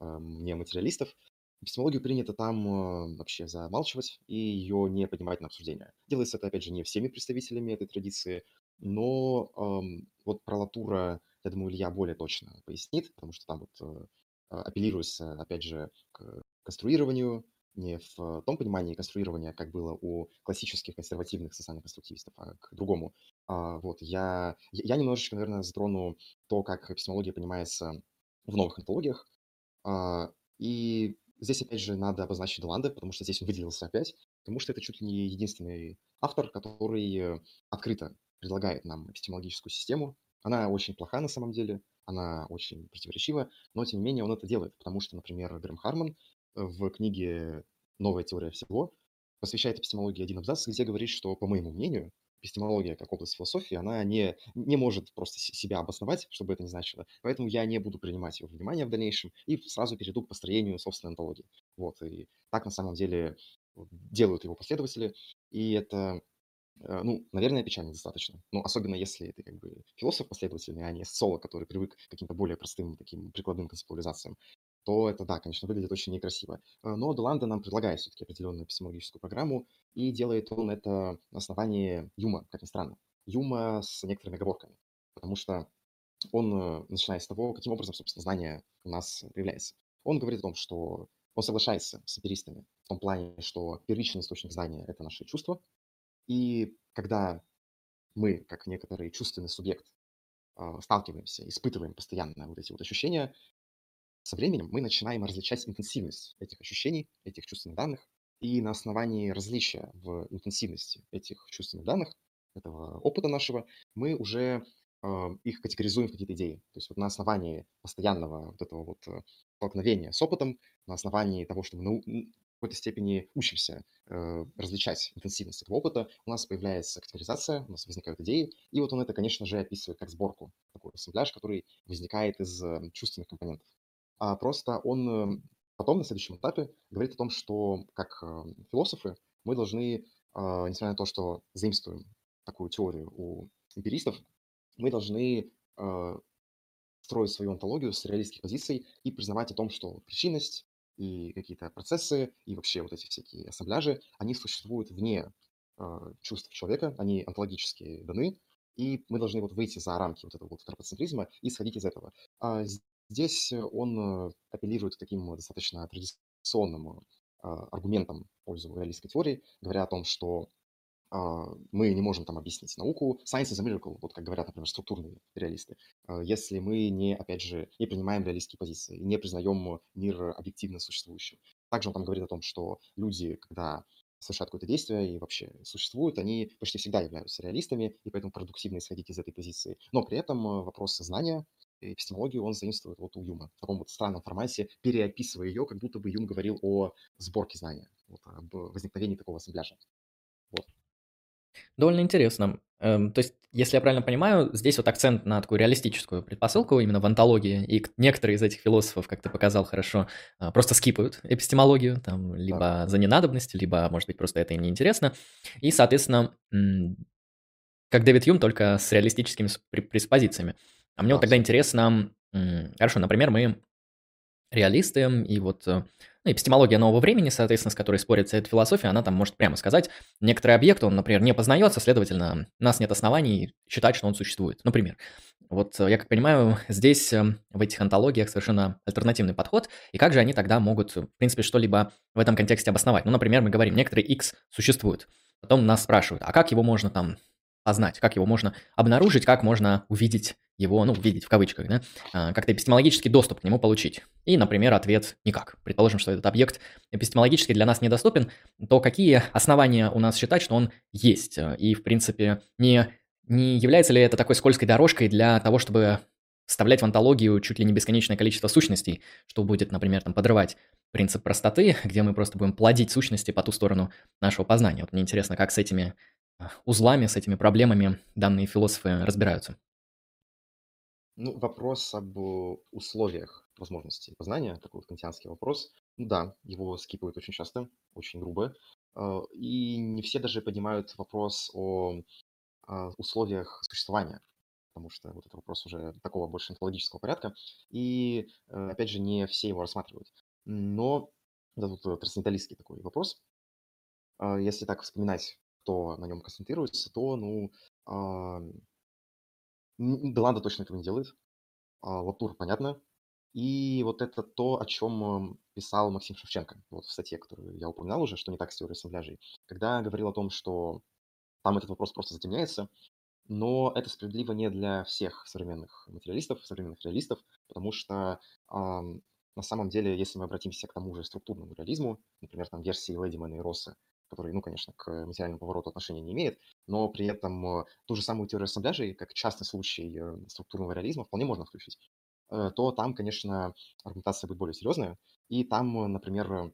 материалистов, эпистемологию принято там э, вообще замалчивать и ее не поднимать на обсуждение. Делается это, опять же, не всеми представителями этой традиции, но эм, вот про Латура, я думаю, Илья более точно пояснит, потому что там вот э, апеллируется, опять же, к конструированию, не в том понимании конструирования, как было у классических консервативных социальных конструктивистов, а к другому. А, вот, я, я немножечко, наверное, затрону то, как эпистемология понимается в новых антологиях, а, и здесь, опять же, надо обозначить Деланда, потому что здесь он выделился опять, потому что это чуть ли не единственный автор, который э, открыто предлагает нам эпистемологическую систему. Она очень плоха на самом деле, она очень противоречива, но тем не менее он это делает, потому что, например, Грэм Харман э, в книге «Новая теория всего» посвящает эпистемологии один абзац, где говорит, что, по моему мнению, эпистемология как область философии, она не, не может просто себя обосновать, чтобы это не значило. Поэтому я не буду принимать его внимание в дальнейшем и сразу перейду к построению собственной антологии. Вот, и так на самом деле делают его последователи, и это, э, ну, наверное, печально достаточно. Ну, особенно если ты как бы философ последовательный, а не социолог, который привык к каким-то более простым таким прикладным концептуализациям то это, да, конечно, выглядит очень некрасиво. Э, но Деланда нам предлагает все-таки определенную эпистемологическую программу, и делает он это на основании Юма, как ни странно. Юма с некоторыми оговорками, потому что он э, начинает с того, каким образом, собственно, знание у нас появляется. Он говорит о том, что он соглашается с аперистами в том плане, что первичный источник знания – это наши чувства, и когда мы, как некоторый чувственный субъект, э, сталкиваемся, испытываем постоянно вот эти вот ощущения, со временем мы начинаем различать интенсивность этих ощущений, этих чувственных данных, и на основании различия в интенсивности этих чувственных данных, этого опыта нашего, мы уже э, их категоризуем в какие-то идеи. То есть вот на основании постоянного вот этого вот э, столкновения с опытом, на основании того, что мы нау- в какой-то степени учимся э, различать интенсивность этого опыта, у нас появляется категоризация, у нас возникают идеи, и вот он это, конечно же, описывает как сборку, такой ассембляж, который возникает из э, чувственных компонентов а просто он эм, потом на следующем этапе говорит о том, что как эм, философы мы должны, а, несмотря на то, что заимствуем такую теорию у эмпиристов, мы должны а, строить свою онтологию с реалистских позиций и признавать о том, что причинность и какие-то процессы, и вообще вот эти всякие ассамбляжи, они существуют вне а, чувств человека, они онтологически даны, и мы должны вот выйти за рамки вот этого вот антропоцентризма и сходить из этого. Здесь э, он э, апеллирует к таким достаточно традиционным а, аргументам в пользу реалистской теории, говоря о том, что а, мы не можем там объяснить науку. Science is a miracle, вот как говорят, например, структурные реалисты. Если мы не, опять же, не принимаем реалистские позиции, не признаем мир объективно существующим. Также он там говорит о том, что люди, когда совершают какое-то действие и вообще существуют, они почти всегда являются реалистами, и поэтому продуктивно исходить из этой позиции. Но при этом э, вопрос знания эпистемологию он заимствует вот у Юма в таком вот странном формате, переописывая ее, как будто бы Юм говорил о сборке знания, вот, об возникновении такого ассамбляжа. Вот. Довольно интересно. Эм, то есть, если я правильно понимаю, здесь вот акцент на такую реалистическую предпосылку именно в антологии, и некоторые из этих философов, как ты показал хорошо, а, просто скипают эпистемологию, там, либо да. за ненадобность, либо, может быть, просто это им неинтересно. И, соответственно, как Дэвид Юм, только с реалистическими преспозициями. А мне вот тогда интересно, хорошо, например, мы реалисты, и вот э, ну, эпистемология нового времени, соответственно, с которой спорится эта философия, она там может прямо сказать, некоторый объект, он, например, не познается, следовательно, у нас нет оснований считать, что он существует, например. Вот я как понимаю, здесь эм, в этих антологиях совершенно альтернативный подход, и как же они тогда могут, в принципе, что-либо в этом контексте обосновать? Ну, например, мы говорим, некоторые X существуют, потом нас спрашивают, а как его можно там познать, как его можно обнаружить, как можно увидеть его, ну, увидеть в кавычках, да, а, как-то эпистемологический доступ к нему получить. И, например, ответ никак. Предположим, что этот объект эпистемологически для нас недоступен, то какие основания у нас считать, что он есть? И, в принципе, не, не является ли это такой скользкой дорожкой для того, чтобы вставлять в антологию чуть ли не бесконечное количество сущностей, что будет, например, там, подрывать принцип простоты, где мы просто будем плодить сущности по ту сторону нашего познания. Вот мне интересно, как с этими узлами, с этими проблемами данные философы разбираются. Ну, вопрос об условиях возможности познания, такой вот кантианский вопрос. Ну да, его скипывают очень часто, очень грубо. А, и не все даже поднимают вопрос о а, условиях существования, потому что вот это вопрос уже такого больше онтологического порядка. И, э, опять же, не все его рассматривают. Но да, тут э, трансценденталистский такой вопрос. Если так вспоминать, кто на нем концентрируется, то, ну, Деланда точно этого не делает. А, Латур, понятно. И вот это то, о чем писал Максим Шевченко, вот в статье, которую я упоминал уже, что не так с теорией ассамбляжей, когда говорил о том, что там этот вопрос просто затемняется, но это справедливо не для всех современных материалистов, современных реалистов, потому что ам, на самом деле, если мы обратимся к тому же структурному реализму, например, там версии Лэдимана и Росса, который, ну, конечно, к материальному повороту отношения не имеет, но при этом э, ту же самую теорию ассамбляжей, как частный случай э, структурного реализма, вполне можно включить, э, то там, конечно, аргументация будет более серьезная, и там, например,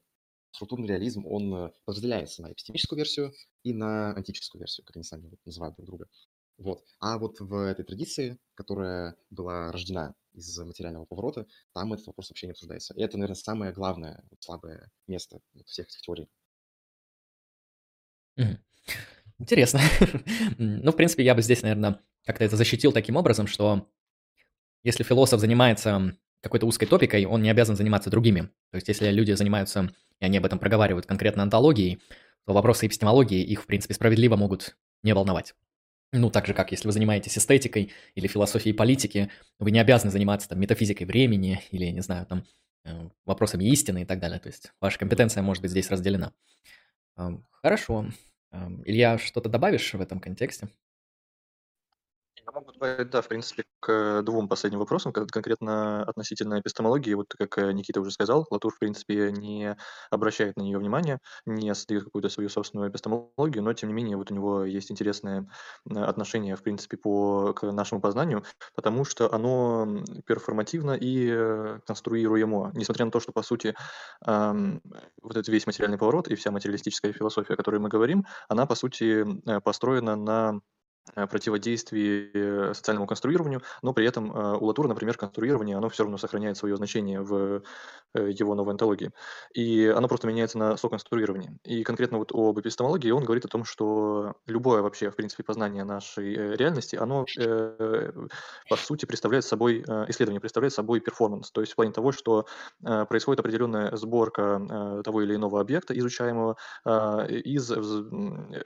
структурный реализм, он подразделяется на эпистемическую версию и на антическую версию, как они сами называют друг друга. Вот. А вот в этой традиции, которая была рождена из материального поворота, там этот вопрос вообще не обсуждается. И это, наверное, самое главное слабое место всех этих теорий. Интересно. Ну, в принципе, я бы здесь, наверное, как-то это защитил таким образом, что если философ занимается какой-то узкой топикой, он не обязан заниматься другими. То есть, если люди занимаются, и они об этом проговаривают конкретно антологией, то вопросы эпистемологии их, в принципе, справедливо могут не волновать. Ну, так же, как если вы занимаетесь эстетикой или философией политики, вы не обязаны заниматься там метафизикой времени или, не знаю, там э, вопросами истины и так далее. То есть ваша компетенция может быть здесь разделена. Хорошо. Илья, что-то добавишь в этом контексте? Я могу добавить, да, в принципе, к двум последним вопросам, конкретно относительно эпистемологии. Вот как э, Никита уже сказал, Латур, в принципе, не обращает на нее внимания, не создает какую-то свою собственную эпистемологию, но, тем не менее, вот у него есть интересное отношение, в принципе, по, к нашему познанию, потому что оно перформативно и э, конструируемо. Несмотря на то, что, по сути, эм, вот этот весь материальный поворот и вся материалистическая философия, о которой мы говорим, она, по сути, э, построена на Э, противодействии э, социальному конструированию, но при этом э, у Латура, например, конструирование, оно все равно сохраняет свое значение в его новой антологии. И оно просто меняется на соконструирование. И конкретно вот об эпистемологии он говорит о том, что любое вообще, в принципе, познание нашей реальности, оно, по сути, представляет собой, исследование представляет собой перформанс, то есть в плане того, что происходит определенная сборка того или иного объекта, изучаемого, из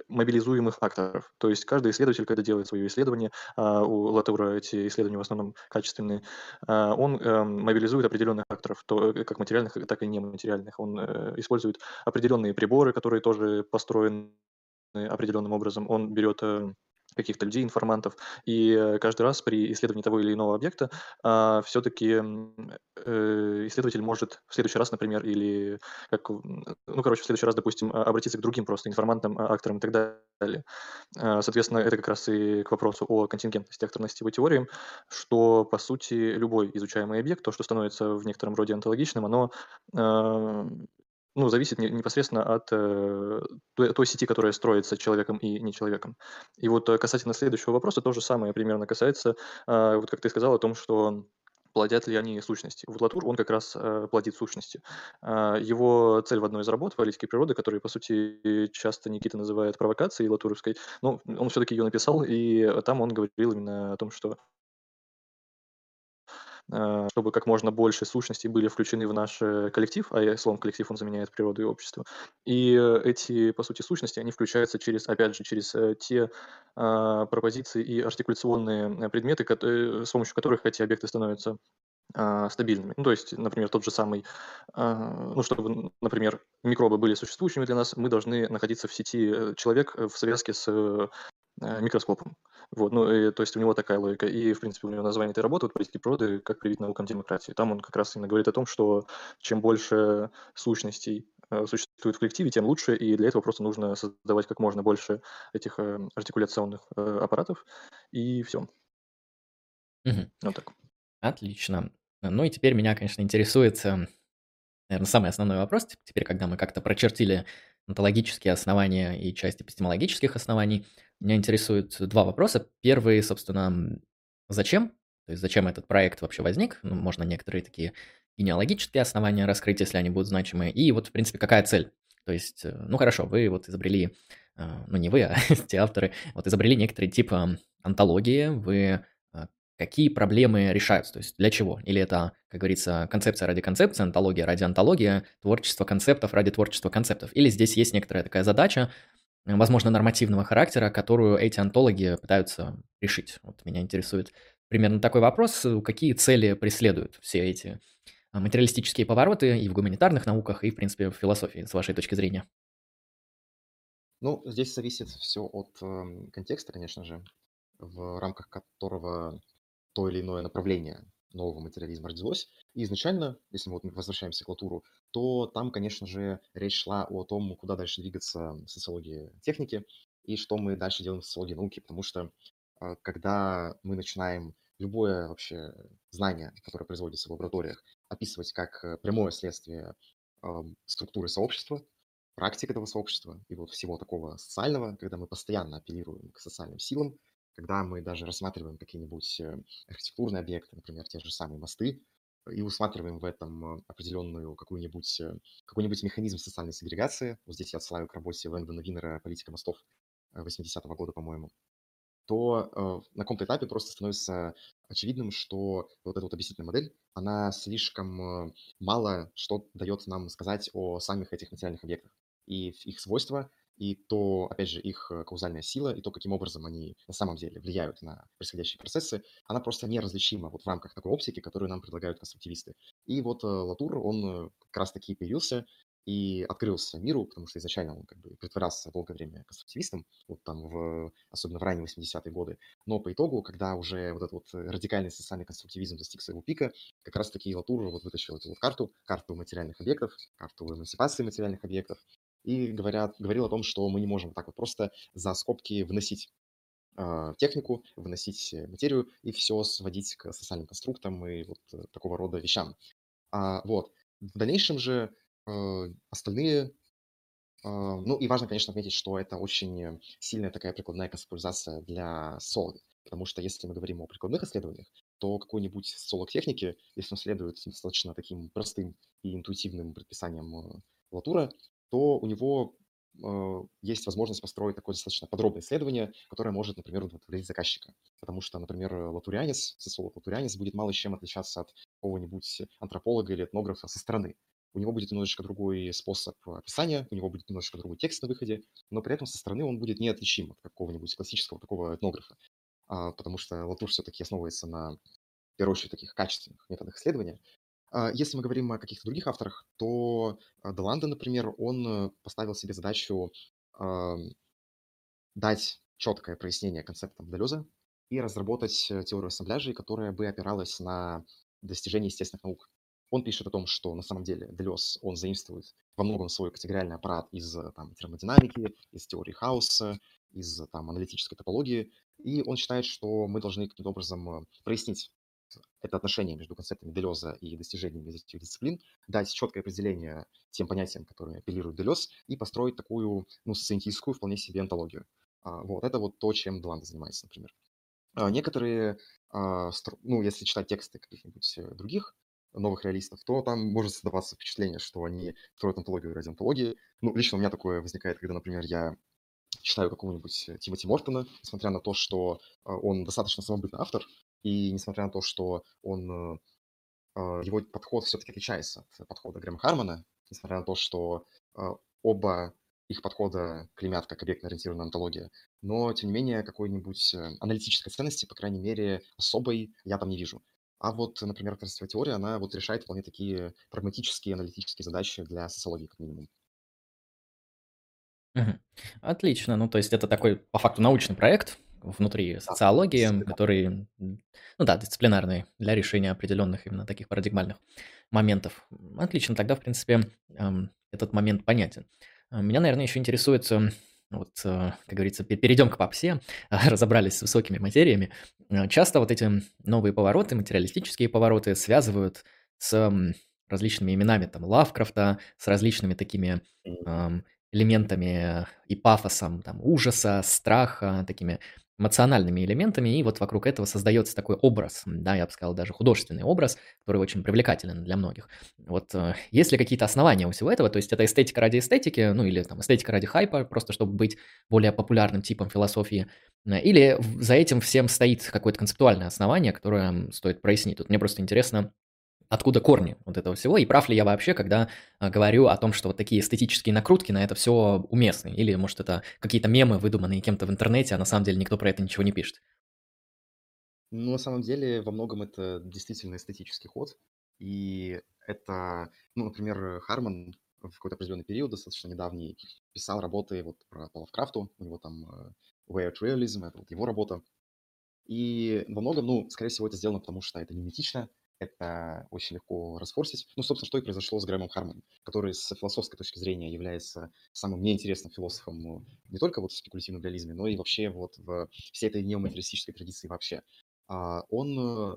мобилизуемых акторов. То есть каждый исследователь когда делает свое исследование, а, у Латура эти исследования в основном качественные, а, он эм, мобилизует определенных факторов, то, э, как материальных, так и нематериальных. Он э, использует определенные приборы, которые тоже построены определенным образом. Он берет э, каких-то людей, информантов. И э, каждый раз при исследовании того или иного объекта а, все-таки э, исследователь может в следующий раз, например, или как, ну, короче, в следующий раз, допустим, а, обратиться к другим просто информантам, а, акторам и так далее. Соответственно, это как раз и к вопросу о контингентности акторности его теории, что, по сути, любой изучаемый объект, то, что становится в некотором роде онтологичным, оно а, ну, зависит непосредственно от э, той, сети, которая строится человеком и не человеком. И вот э, касательно следующего вопроса, то же самое примерно касается, э, вот как ты сказал о том, что плодят ли они сущности. Вот Латур, он как раз э, плодит сущности. Э, его цель в одной из работ «Политики природы», которые, по сути, часто Никита называет провокацией латуровской, но он все-таки ее написал, и там он говорил именно о том, что э, чтобы как можно больше сущностей были включены в наш э, коллектив, а словом коллектив он заменяет природу и общество. И эти, по сути, сущности, они включаются через, опять же, через те а, пропозиции и артикуляционные предметы, с помощью которых эти объекты становятся а, стабильными. Ну, то есть, например, тот же самый, а, ну, чтобы, например, микробы были существующими для нас, мы должны находиться в сети э, человек в связке с э, микроскопом. Вот, ну, и, то есть у него такая логика. И, в принципе, у него название этой работы вот, «Политики природы. Как привить наукам демократии». Там он как раз именно говорит о том, что чем больше сущностей э, существует в коллективе, тем лучше, и для этого просто нужно создавать как можно больше этих э, артикуляционных э, аппаратов, и все. Мгм. Вот так. Отлично. Ну и теперь меня, конечно, интересует, наверное, самый основной вопрос. Теперь, когда мы как-то прочертили онтологические основания и часть эпистемологических оснований, меня интересуют два вопроса. Первый, собственно, зачем? То есть зачем этот проект вообще возник? Ну, можно некоторые такие генеалогические основания раскрыть, если они будут значимые. И вот, в принципе, какая цель? То есть, э, ну хорошо, вы вот изобрели, э, ну не вы, а те авторы, вот изобрели некоторый тип антологии, вы какие проблемы решаются, то есть для чего? Или это, как говорится, концепция ради концепции, антология ради антологии, творчество концептов ради творчества концептов? Или здесь есть некоторая такая задача, э, возможно, нормативного характера, которую эти антологи пытаются решить? Вот меня интересует примерно такой вопрос, какие цели преследуют все эти э, материалистические повороты и в гуманитарных науках, и, в принципе, в философии, с вашей точки зрения? Ну, здесь зависит все от э, контекста, конечно же, в рамках которого то или иное направление нового материализма родилось. И изначально, если мы вот возвращаемся к Латуру, то там, конечно же, речь шла о том, куда дальше двигаться социологии техники и что мы дальше делаем в социологии науки, потому что а, когда мы начинаем любое вообще знание, которое производится в лабораториях, описывать как э, прямое следствие структуры сообщества, практик этого сообщества и вот всего такого социального, когда мы постоянно апеллируем к социальным силам, когда мы даже рассматриваем какие-нибудь э, архитектурные объекты, например, те же самые мосты, и усматриваем в этом э, определенную какую-нибудь, э, какой-нибудь механизм социальной сегрегации, вот здесь я отсылаю к работе Лэндона Винера «Политика мостов» 80-го года, по-моему, то э, на каком-то этапе просто становится очевидным, что вот эта вот объяснительная модель, она слишком мало что дает нам сказать о самих этих материальных объектах. И их свойства, и то, опять же, их э, каузальная сила, и то, каким образом они на самом деле влияют на происходящие процессы, она просто неразличима вот в рамках такой оптики, которую нам предлагают конструктивисты. И вот э, Латур, он э, как раз-таки появился и открылся миру, потому что изначально он как бы притворялся долгое время конструктивистом, вот там в, особенно в ранние 80-е годы. Но по итогу, когда уже вот этот вот радикальный социальный конструктивизм достиг своего пика, как раз-таки Латур вот вытащил эту вот карту, карту материальных объектов, карту эмансипации материальных объектов, и говорят, говорил о том, что мы не можем так вот просто за скобки выносить э, технику, выносить материю и все сводить к социальным конструктам и вот э, такого рода вещам. А, вот. В дальнейшем же э, остальные ну и важно, конечно, отметить, что это очень сильная такая прикладная концептуализация для социологов. Потому что если мы говорим о прикладных исследованиях, то какой-нибудь социолог техники, если он следует достаточно таким простым и интуитивным предписаниям Латура, то у него э, есть возможность построить такое достаточно подробное исследование, которое может, например, удовлетворить заказчика. Потому что, например, латурианец, социолог латурианец будет мало чем отличаться от какого-нибудь антрополога или этнографа со стороны. У него будет немножечко другой способ описания, у него будет немножечко другой текст на выходе, но при этом со стороны он будет неотличим от какого-нибудь классического такого этнографа. А, потому что Латур все-таки основывается на, в первую очередь, таких качественных методах исследования, если мы говорим о каких-то других авторах, то а, Деланда, например, он э, поставил себе задачу дать четкое прояснение концептам Делеза и разработать э, теорию ассамбляжей, которая бы опиралась на достижения естественных наук. Он пишет о том, что на самом деле Делез, он заимствует во многом свой категориальный аппарат из э, там, термодинамики, из теории хаоса, из там, аналитической топологии, и он считает, что мы должны каким-то образом прояснить это отношение между концептами Делеза и достижениями из этих дисциплин, дать четкое определение тем понятиям, которые апеллируют Делез, и построить такую, ну, сциентистскую вполне себе антологию. А, вот, это вот то, чем Деланда занимается, например. А, некоторые, а, ну, если читать тексты каких-нибудь э, других новых реалистов, то там может создаваться впечатление, что они строят антологию ради антологии. Ну, лично у меня такое возникает, когда, например, я читаю какого-нибудь Тимоти Мортона, несмотря на то, что он достаточно самобытный автор, и несмотря на то, что он э, э, его подход все-таки отличается от подхода Грэма Хармона, несмотря на то, что э, оба их подхода клеймят как объектно-ориентированная антология. Но, тем не менее, какой-нибудь аналитической ценности, по крайней мере, особой я там не вижу. А вот, например, красивая теория, она вот решает вполне такие прагматические, аналитические задачи для социологии, как минимум. Отлично. Ну, то есть это такой, по факту, научный проект внутри социологии, который, ну да, дисциплинарный для решения определенных именно таких парадигмальных моментов. Отлично, тогда, в принципе, этот момент понятен. А, меня, наверное, еще интересует, вот, э, как говорится, перейдем к попсе, разобрались с высокими материями. Э, часто вот эти новые повороты, материалистические повороты связывают с различными именами, там, Лавкрафта, с различными такими элементами и пафосом там, ужаса, страха, такими эмоциональными элементами, и вот вокруг этого создается такой образ, да, я бы сказал, даже художественный образ, который очень привлекателен для многих. Вот э, есть ли какие-то основания у всего этого, то есть это эстетика ради эстетики, ну или там эстетика ради хайпа, просто чтобы быть более популярным типом философии, э, или за этим всем стоит какое-то концептуальное основание, которое стоит прояснить. Тут мне просто интересно, откуда корни вот этого всего, и прав ли я вообще, когда а, говорю о том, что вот такие эстетические накрутки на это все уместны, или, может, это какие-то мемы, выдуманные кем-то в интернете, а на самом деле никто про это ничего не пишет. Ну, на самом деле, во многом это действительно эстетический ход, и это, ну, например, Харман в какой-то определенный период, достаточно недавний, писал работы вот про по Лавкрафту, у него там uh, Way of Realism, это вот его работа, и во многом, ну, скорее всего, это сделано потому, что это миметично, это очень легко расфорсить. Ну, собственно, что и произошло с Грэмом Хармоном, который с философской точки зрения является самым неинтересным философом не только вот в спекулятивном реализме, но и вообще вот в всей этой неоматериалистической традиции вообще. А он э,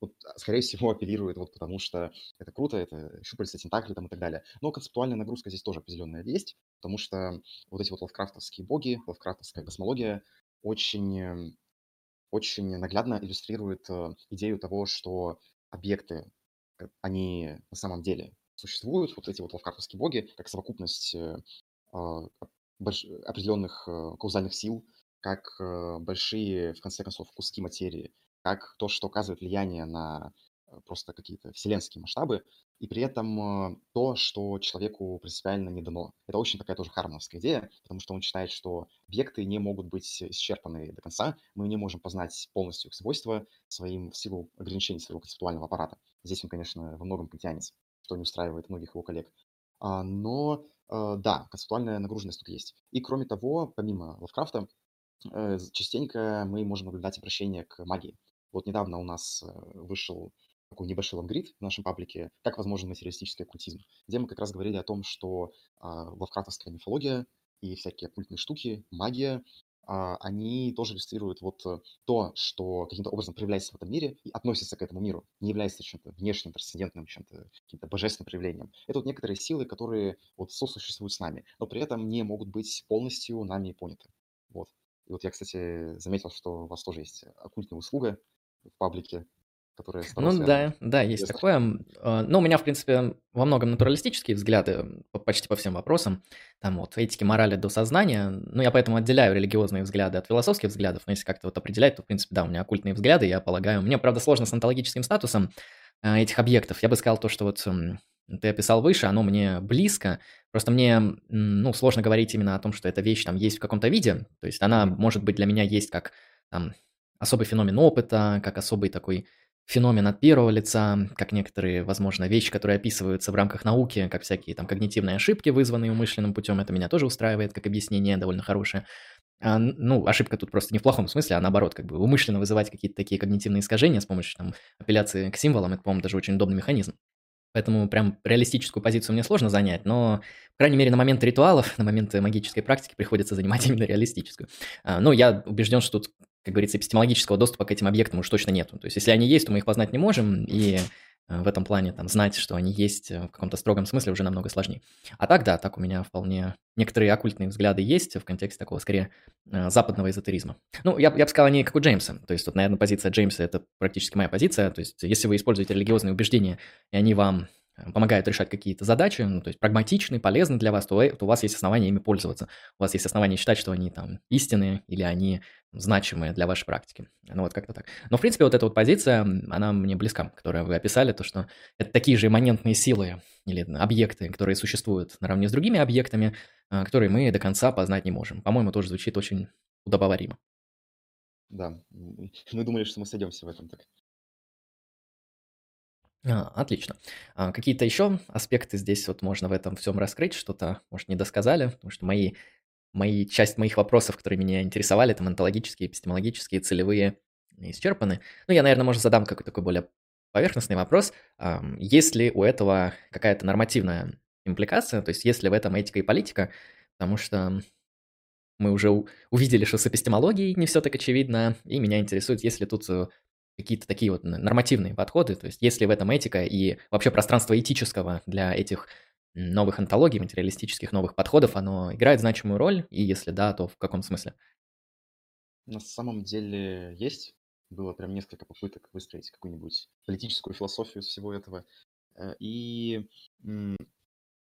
вот, скорее всего, апеллирует вот потому, что это круто, это щупальца, тентакли там и так далее. Но концептуальная нагрузка здесь тоже определенная есть, потому что вот эти вот лавкрафтовские боги, лавкрафтовская космология очень, очень наглядно иллюстрирует э, идею того, что объекты, э, они на самом деле существуют, вот эти вот лавкрафтовские боги, как совокупность э, а, больш... определенных э, каузальных сил, как большие, в конце концов, куски материи, как то, что оказывает влияние на просто какие-то вселенские масштабы, и при этом то, что человеку принципиально не дано. Это очень такая тоже хармоновская идея, потому что он считает, что объекты не могут быть исчерпаны до конца, мы не можем познать полностью их свойства своим, в силу ограничений своего концептуального аппарата. Здесь он, конечно, во многом контянец, что не устраивает многих его коллег. А, но, да, концептуальная нагруженность тут есть. И, кроме того, помимо Лавкрафта, э, частенько мы можем наблюдать обращение к магии. Вот недавно у нас э, вышел такой небольшой лонгрид в нашем паблике «Как возможен материалистический оккультизм», где мы как раз говорили о том, что а, лавкрафтовская мифология и всякие оккультные штуки, магия, а, они тоже иллюстрируют вот э, то, что каким-то образом проявляется в этом мире и относится к этому миру, не является чем-то внешним, трансцендентным, чем-то каким-то божественным проявлением. Это вот некоторые силы, которые вот сосуществуют с нами, но при этом не могут быть полностью нами поняты. Вот. И вот я, кстати, заметил, что у вас тоже есть оккультная услуга в паблике, которые Ну да, да, есть Если... такое. А, ну, у меня, в принципе, во многом натуралистические взгляды почти по всем вопросам. Там вот этики, морали до сознания. Ну, я поэтому отделяю религиозные взгляды от философских взглядов. Но если как-то вот определять, то, в принципе, да, у меня оккультные взгляды, я полагаю. Мне, правда, сложно с онтологическим статусом а, этих объектов. Я бы сказал то, что вот ты описал выше, оно мне близко. Просто мне, ну, сложно говорить именно о том, что эта вещь там есть в каком-то виде. То есть она, может быть, для меня есть как там особый феномен опыта, как особый такой феномен от первого лица, как некоторые, возможно, вещи, которые описываются в рамках науки, как всякие там когнитивные ошибки, вызванные умышленным путем, это меня тоже устраивает, как объяснение довольно хорошее. А, ну, ошибка тут просто не в плохом смысле, а наоборот, как бы умышленно вызывать какие-то такие когнитивные искажения с помощью там, апелляции к символам, это, по-моему, даже очень удобный механизм. Поэтому прям реалистическую позицию мне сложно занять, но, по крайней мере, на момент ритуалов, на момент магической практики приходится занимать именно реалистическую. А, ну, я убежден, что тут как говорится, эпистемологического доступа к этим объектам уж точно нету. То есть, если они есть, то мы их познать не можем, и э, в этом плане там знать, что они есть э, в каком-то строгом смысле уже намного сложнее. А так, да, так у меня вполне некоторые оккультные взгляды есть в контексте такого, скорее, э, западного эзотеризма. Ну, я, я бы сказал, они как у Джеймса. То есть, вот, наверное, позиция Джеймса – это практически моя позиция. То есть, если вы используете религиозные убеждения, и они вам помогают решать какие-то задачи, ну, то есть прагматичны, полезны для вас, то, то у вас есть основания ими пользоваться. У вас есть основания считать, что они там истинные или они значимые для вашей практики. Ну вот как-то так. Но, в принципе, вот эта вот позиция, она мне близка, которую вы описали, то, что это такие же имманентные силы или объекты, которые существуют наравне с другими объектами, а, которые мы до конца познать не можем. По-моему, тоже звучит очень удобоваримо. Да, мы думали, что мы сойдемся в этом так. А, отлично. А, какие-то еще аспекты здесь вот можно в этом всем раскрыть, что-то, может, не досказали, потому что мои мои, часть моих вопросов, которые меня интересовали, там онтологические, эпистемологические, целевые, исчерпаны. Ну, я, наверное, может, задам какой-то такой более поверхностный вопрос. Есть ли у этого какая-то нормативная импликация, то есть есть ли в этом этика и политика, потому что мы уже увидели, что с эпистемологией не все так очевидно, и меня интересует, есть ли тут э, какие-то такие вот нормативные подходы, то есть есть ли в этом этика и вообще пространство этического для этих новых антологий, материалистических новых подходов, оно играет значимую роль? И если да, то в каком смысле? На самом деле есть. Было прям несколько попыток выстроить какую-нибудь политическую философию всего этого. Э, и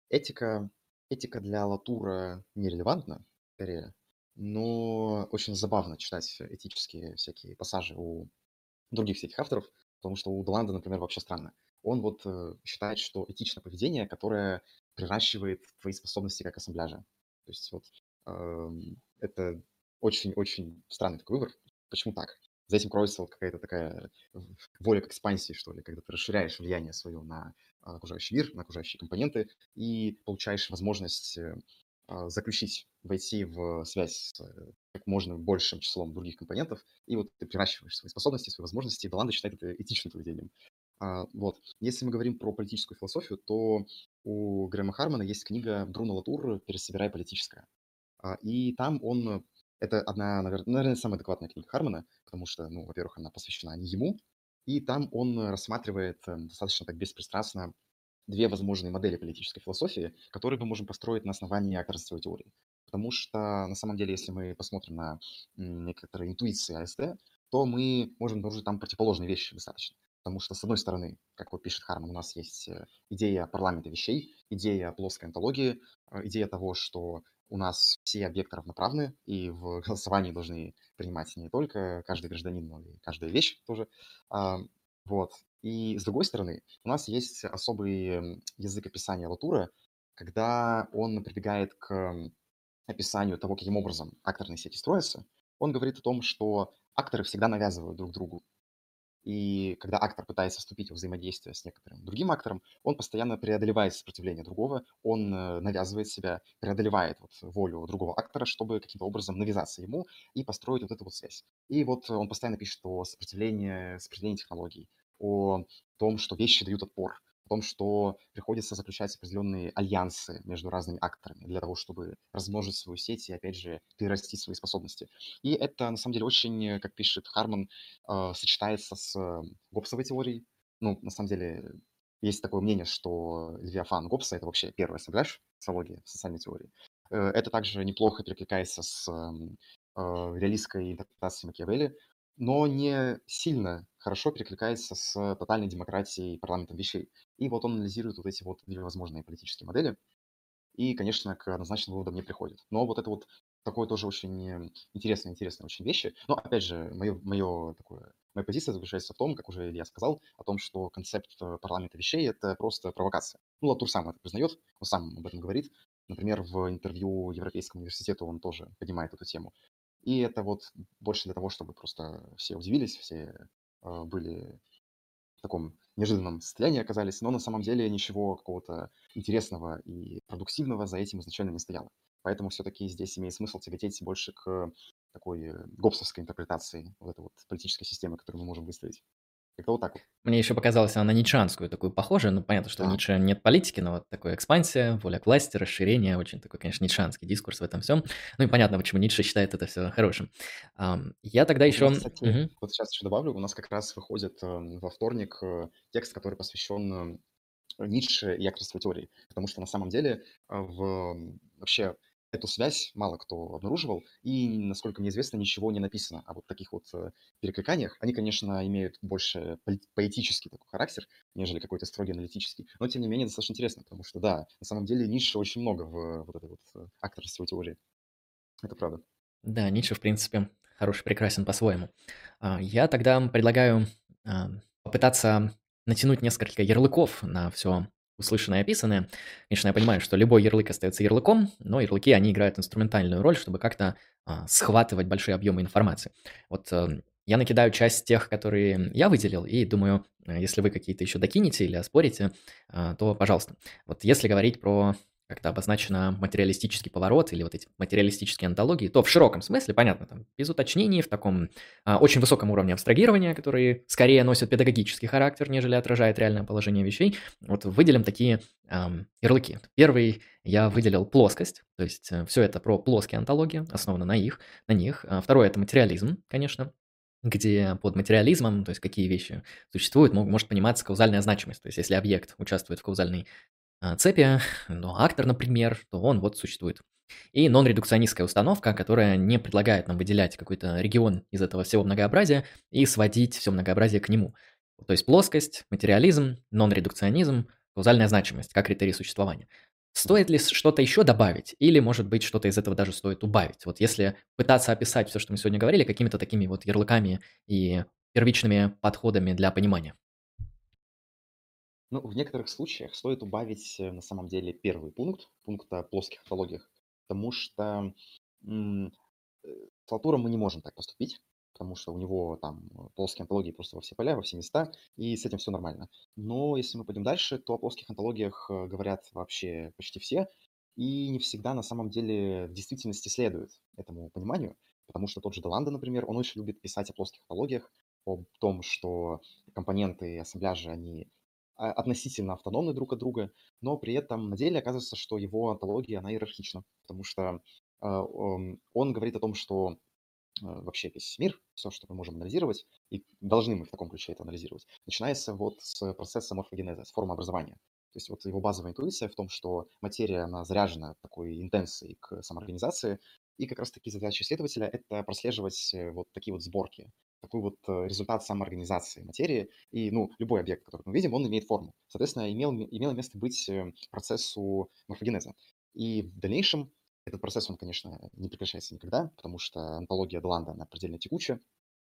этика, этика для Латура нерелевантна, скорее, но очень забавно читать этические всякие пассажи у других всяких авторов, потому что у Доланда, например, вообще странно он вот э, считает, что этично поведение, которое приращивает твои способности как ассамбляжа. То есть вот э, это очень-очень странный такой выбор. Почему так? За этим кроется вот какая-то такая воля к экспансии, что ли, когда ты расширяешь влияние свое на окружающий мир, на окружающие компоненты и получаешь возможность э, заключить, войти в связь с э, как можно большим числом других компонентов, и вот ты приращиваешь свои способности, свои возможности, и Доланда считает это этичным поведением. А, вот. Если мы говорим про политическую философию, то у Грэма Хармана есть книга Бруно Латур «Пересобирай политическое». А, и там он... Это одна, наверное, самая адекватная книга Хармана, потому что, ну, во-первых, она посвящена не ему, и там он рассматривает э, достаточно так беспристрастно две возможные модели политической философии, которые мы можем построить на основании акторствовой теории. Потому что, на самом деле, если мы посмотрим на некоторые интуиции АСТ, то мы можем обнаружить там противоположные вещи достаточно. Потому что, с одной стороны, как вот пишет Харман, у нас есть э, идея парламента вещей, идея плоской онтологии, э, идея того, что у нас все объекты равноправны, и в голосовании должны принимать не только каждый гражданин, но и каждая вещь тоже. А, вот. И с другой стороны, у нас есть особый язык описания Латура, когда он прибегает к описанию того, каким образом акторные сети строятся, он говорит о том, что акторы всегда навязывают друг другу и когда актор пытается вступить в взаимодействие с некоторым другим актором, он постоянно преодолевает сопротивление другого, он э, навязывает себя, преодолевает вот волю другого актора, чтобы каким-то образом навязаться ему и построить вот эту вот связь. И вот он постоянно пишет о сопротивлении, сопротивлении технологий, о том, что вещи дают отпор, о том, что приходится заключать определенные альянсы между разными акторами для того, чтобы размножить свою сеть и, опять же, перерастить свои способности. И это, на самом деле, очень, как пишет Харман, э, сочетается с Гоббсовой теорией. Ну, на самом деле, есть такое мнение, что Левиафан Гоббса — это вообще первая согляж социологии, в социальной теории. Э, это также неплохо перекликается с эм, э, реалистской интерпретацией Макиавелли, но не сильно хорошо перекликается с тотальной демократией парламентом вещей. И вот он анализирует вот эти вот две возможные политические модели, и, конечно, к однозначным выводам не приходит. Но вот это вот такое тоже очень интересное, интересные очень вещи. Но, опять же, мое, мое такое, моя позиция заключается в том, как уже Илья сказал, о том, что концепт э, парламента вещей — это просто провокация. Ну, Латур сам это признает, он сам об этом говорит. Например, в интервью Европейскому университету он тоже поднимает эту тему. И это вот больше для того, чтобы просто все удивились, все э, были в таком неожиданном состоянии оказались, но на самом деле ничего какого-то интересного и продуктивного за этим изначально не стояло. Поэтому все-таки здесь имеет смысл тяготеть больше к такой э, гопсовской интерпретации вот этой вот политической системы, которую мы можем выстроить. Как-то вот так вот. Мне еще показалось, она на ницшанскую такую похожая. Ну, понятно, что да. у Ницше нет политики, но вот такая экспансия, воля к власти, расширение, очень такой, конечно, ницшанский дискурс в этом всем. Ну и понятно, почему Ницше считает это все хорошим. Я тогда еще... Кстати, угу. Вот сейчас еще добавлю, у нас как раз выходит эм, во вторник э, текст, который посвящен э, Ницше и акторской теории. Потому что на самом деле э, в вообще эту связь мало кто обнаруживал, и, насколько мне известно, ничего не написано о вот таких вот э, перекликаниях. Они, конечно, имеют больше поэтический такой характер, нежели какой-то строгий аналитический, но, тем не менее, достаточно интересно, потому что, да, на самом деле ниши очень много в вот этой вот э, акторской теории. Это правда. Да, Ницше, в принципе, хороший, прекрасен по-своему. А, я тогда предлагаю а, попытаться натянуть несколько ярлыков на все услышанное и описанное. Конечно, я понимаю, что любой ярлык остается ярлыком, но ярлыки, они играют инструментальную роль, чтобы как-то а, схватывать большие объемы информации. Вот э, я накидаю часть тех, которые я выделил, и думаю, э, если вы какие-то еще докинете или оспорите, э, то пожалуйста. Вот если говорить про как-то обозначено материалистический поворот или вот эти материалистические антологии, то в широком смысле, понятно, там, без уточнений, в таком а, очень высоком уровне абстрагирования, которые скорее носят педагогический характер, нежели отражает реальное положение вещей, вот выделим такие эм, ярлыки. Первый я выделил плоскость, то есть э, все это про плоские антологии, основано на их, на них. А второе – это материализм, конечно, где под материализмом, то есть какие вещи существуют, может пониматься каузальная значимость. То есть если объект участвует в каузальной цепи, но актор, например, то он вот существует. И нон-редукционистская установка, которая не предлагает нам выделять какой-то регион из этого всего многообразия и сводить все многообразие к нему. То есть плоскость, материализм, нон-редукционизм, каузальная значимость как критерий существования. Стоит ли что-то еще добавить, или, может быть, что-то из этого даже стоит убавить? Вот если пытаться описать все, что мы сегодня говорили, какими-то такими вот ярлыками и первичными подходами для понимания. Ну, в некоторых случаях стоит убавить э, на самом деле первый пункт, пункт о плоских антологиях, потому что э, с Латуром мы не можем так поступить, потому что у него там э, плоские антологии просто во все поля, во все места, и с этим все нормально. Но если мы пойдем дальше, то о плоских антологиях говорят вообще почти все, и не всегда на самом деле в действительности следует этому пониманию, потому что тот же Деланда, например, он очень любит писать о плоских антологиях, о том, что компоненты ассембляжа, они относительно автономны друг от друга, но при этом на деле оказывается, что его антология, она иерархична, потому что а, он говорит о том, что а, вообще весь мир, все, что мы можем анализировать, и должны мы в таком ключе это анализировать, начинается вот с процесса морфогенеза, с формообразования. То есть вот его базовая интуиция в том, что материя, она заряжена такой интенцией к самоорганизации, и как раз-таки задача исследователя – это прослеживать э, вот такие вот сборки, такой вот э, результат самоорганизации материи. И, ну, любой объект, который мы видим, он имеет форму. Соответственно, имел, имело место быть э, процессу морфогенеза. И в дальнейшем этот процесс, он, конечно, не прекращается никогда, потому что антология Деланда, она предельно текучая,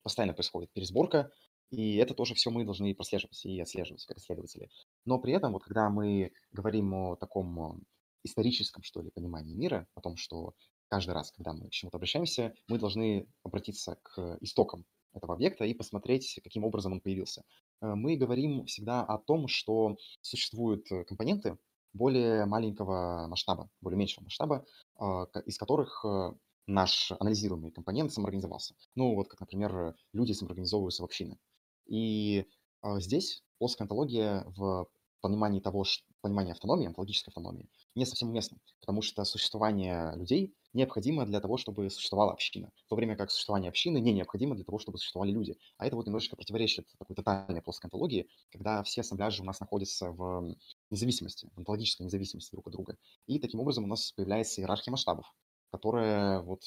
постоянно происходит пересборка, и это тоже все мы должны прослеживать и отслеживать как исследователи. Но при этом, вот когда мы говорим о таком историческом, что ли, понимании мира, о том, что каждый раз, когда мы к чему-то обращаемся, мы должны обратиться к истокам этого объекта и посмотреть, каким образом он появился. Э, мы говорим всегда о том, что существуют э, компоненты более маленького масштаба, более меньшего масштаба, а, из которых э, наш анализируемый компонент самоорганизовался. Ну, вот как, например, люди самоорганизовываются в общины. И а, здесь плоская онтология в понимании того, понимание автономии, онтологической автономии, не совсем уместно, потому что существование людей необходимо для того, чтобы существовала община, в то время как существование общины не необходимо для того, чтобы существовали люди. А это вот немножечко противоречит такой тотальной плоской онтологии, когда все ассамбляжи у нас находятся в независимости, в онтологической независимости друг от друга. И таким образом у нас появляется иерархия масштабов, которая вот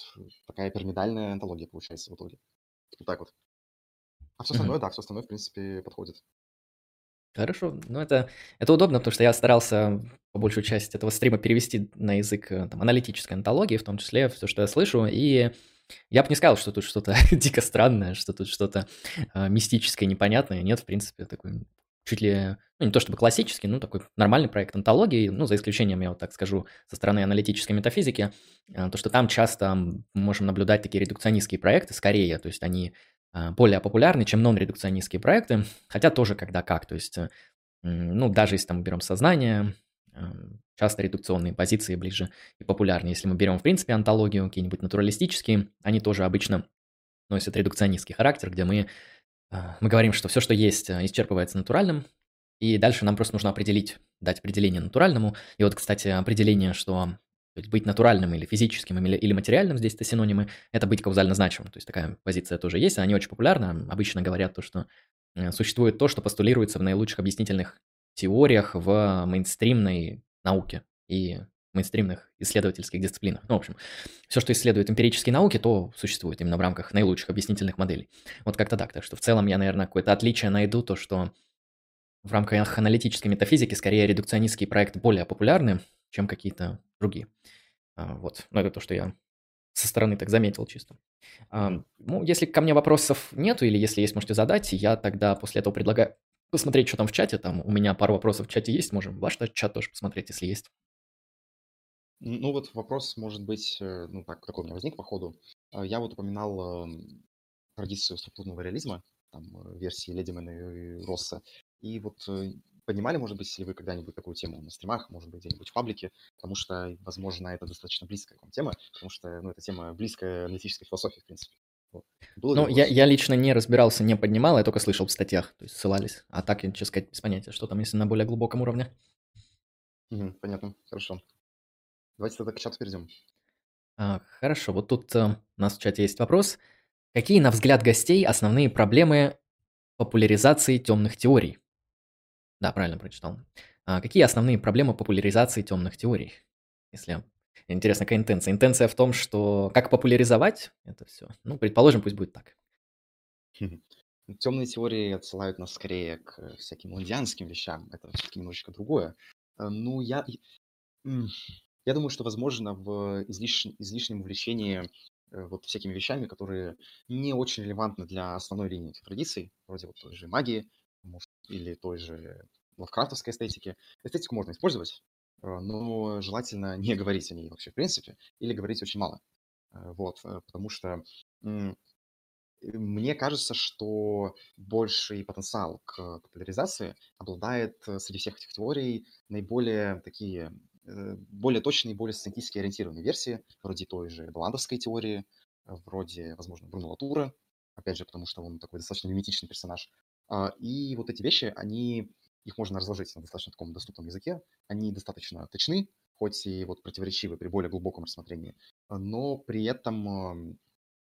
такая пирамидальная онтология получается в итоге. Вот так вот. А все остальное, да, все остальное, в принципе, подходит. Хорошо, ну это, это удобно, потому что я старался по большую часть этого стрима перевести на язык э, там, аналитической антологии, в том числе все, что я слышу, и я бы не сказал, что тут что-то дико странное, что тут что-то э, мистическое, непонятное. Нет, в принципе, такой чуть ли, ну не то чтобы классический, но такой нормальный проект антологии, ну за исключением, я вот так скажу, со стороны аналитической метафизики, э, то, что там часто можем наблюдать такие редукционистские проекты скорее, то есть они более популярны, чем нон-редукционистские проекты, хотя тоже когда как, то есть, э, ну, даже если там берем сознание, эм, часто редукционные позиции ближе и популярнее. Если мы берем, в принципе, антологию, какие-нибудь натуралистические, они тоже обычно носят редукционистский характер, где мы, мы говорим, что все, что есть, э, исчерпывается натуральным, и дальше нам просто нужно определить, дать определение натуральному. И вот, кстати, определение, что то есть быть натуральным или физическим или, или материальным, здесь это синонимы, это быть каузально значимым. То есть такая позиция тоже есть, не очень популярна. Обычно говорят то, что э, существует то, что постулируется в наилучших объяснительных теориях в мейнстримной науке. И мейнстримных исследовательских дисциплинах. Ну, в общем, все, что исследует эмпирические науки, то существует именно в рамках наилучших объяснительных моделей. Вот как-то так. Так что в целом я, наверное, какое-то отличие найду, то, что в рамках аналитической метафизики скорее редукционистские проекты более популярны, чем какие-то другие. А, вот. Но это то, что я со стороны так заметил чисто. Ну, если ко мне вопросов нету, или если есть, можете задать, я тогда после этого предлагаю посмотреть, что там в чате. Там у меня пару вопросов в чате есть, можем ваш чат тоже посмотреть, если есть. Ну вот вопрос может быть, э, ну так, такой у меня возник по ходу. А, я вот упоминал эм, традицию структурного реализма, там, э, версии Ледимена и Росса. И вот э, поднимали, может быть, если вы когда-нибудь такую тему на стримах, может быть, где-нибудь в паблике, потому что, возможно, это достаточно близкая вам тема, потому что, ну, эта тема близкая аналитической философии, в принципе. Вот. Было ну, я, я лично не разбирался, не поднимал, я только слышал в статьях, то есть ссылались. А так, я, честно сказать, без понятия, что там, если на более глубоком уровне. Угу, понятно, хорошо. Давайте тогда к чату перейдем. А, хорошо, вот тут э, у нас в чате есть вопрос. Какие, на взгляд гостей, основные проблемы популяризации темных теорий? Да, правильно прочитал. А какие основные проблемы популяризации темных теорий? Если интересно, какая интенция? Интенция в том, что как популяризовать это все? Ну, предположим, пусть будет так. Темные теории отсылают нас скорее к всяким индианским вещам. Это все-таки немножечко другое. Э, ну, я, я думаю, что, возможно, в излиш... излишнем увлечении э, вот всякими вещами, которые не очень релевантны для основной линии традиций, вроде вот той же магии, или той же лавкрафтовской эстетики. Эстетику можно использовать, э, но желательно не говорить о ней вообще в принципе, или говорить очень мало. Э, вот, потому что мне кажется, что больший потенциал к популяризации обладает среди всех этих теорий наиболее такие Э, более точные, более сценически ориентированные версии, вроде той же Баландовской теории, вроде, возможно, Бруно Латура, опять же, потому что он такой достаточно миметичный персонаж. А, и вот эти вещи, они, их можно разложить на достаточно таком доступном языке, они достаточно точны, хоть и вот противоречивы при более глубоком рассмотрении, но при этом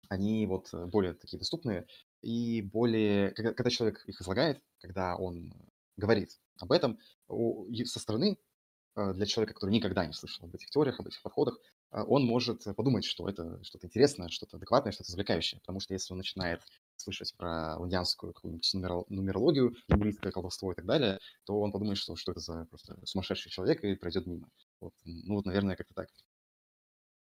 они вот более такие доступные и более, когда человек их излагает, когда он говорит об этом, со стороны Э, для человека, который никогда не слышал об этих теориях, об этих подходах, э, он может подумать, что это что-то интересное, что-то адекватное, что-то завлекающее. Потому что если он начинает слышать про какую-нибудь нумерологию, английское колдовство и так далее, то он подумает, что, что это за просто сумасшедший человек и пройдет мимо. Вот. Ну вот, наверное, как-то так.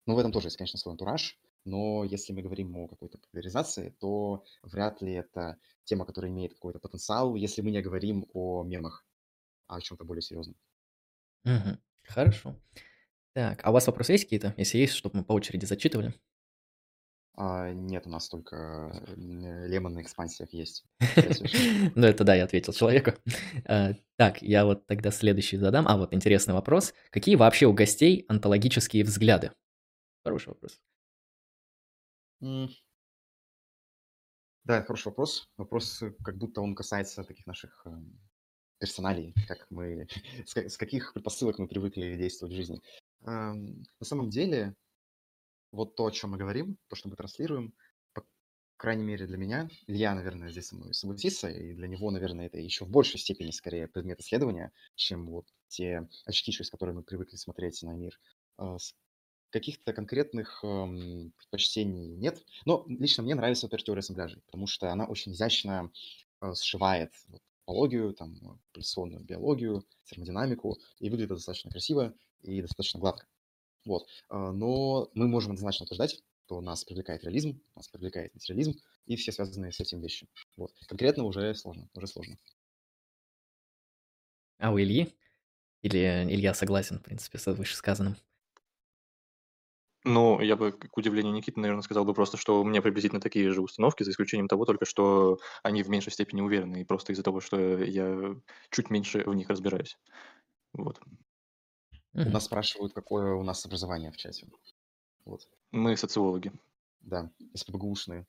Ну, в этом тоже есть, конечно, свой антураж, но если мы говорим о какой-то популяризации, то вряд ли это тема, которая имеет какой-то потенциал, если мы не говорим о мемах, а о чем-то более серьезном. Хорошо. Так, а у вас вопросы есть какие-то? Если есть, чтобы мы по очереди зачитывали. А, нет, у нас только э, лемон на экспансиях есть. Ну, это да, я ответил человеку. А, так, я вот тогда следующий задам. А, вот интересный вопрос. Какие вообще у гостей онтологические взгляды? Хороший вопрос. Да, хороший вопрос. Вопрос, э, как будто он касается таких наших эм, персоналей, как мы, с каких предпосылок мы привыкли действовать в жизни. На самом деле, вот то, о чем мы говорим, то, что мы транслируем, по крайней мере для меня, Илья, наверное, здесь со мной согласится, и для него, наверное, это еще в большей степени скорее предмет исследования, чем вот те очки, через которые мы привыкли смотреть на мир. А, каких-то конкретных эм, предпочтений нет. Но лично мне нравится, например, теория ассамбляжей, потому что она очень изящно э, сшивает вот, топологию, там, популяционную биологию, термодинамику, и выглядит достаточно красиво и достаточно гладко. Вот. А, но мы можем однозначно утверждать, что нас привлекает реализм, нас привлекает материализм и все связанные с этим вещи. Вот. Конкретно уже сложно, уже сложно. А у Ильи? Или Илья согласен, в принципе, с вышесказанным? Ну, я бы, к удивлению Никиты, наверное, сказал бы просто, что у меня приблизительно такие же установки, за исключением того только, что они в меньшей степени уверены, и просто из-за того, что я чуть меньше в них разбираюсь. Вот. У нас спрашивают, какое у нас образование в чате. Вот. Мы социологи. Да, СПБГУшные.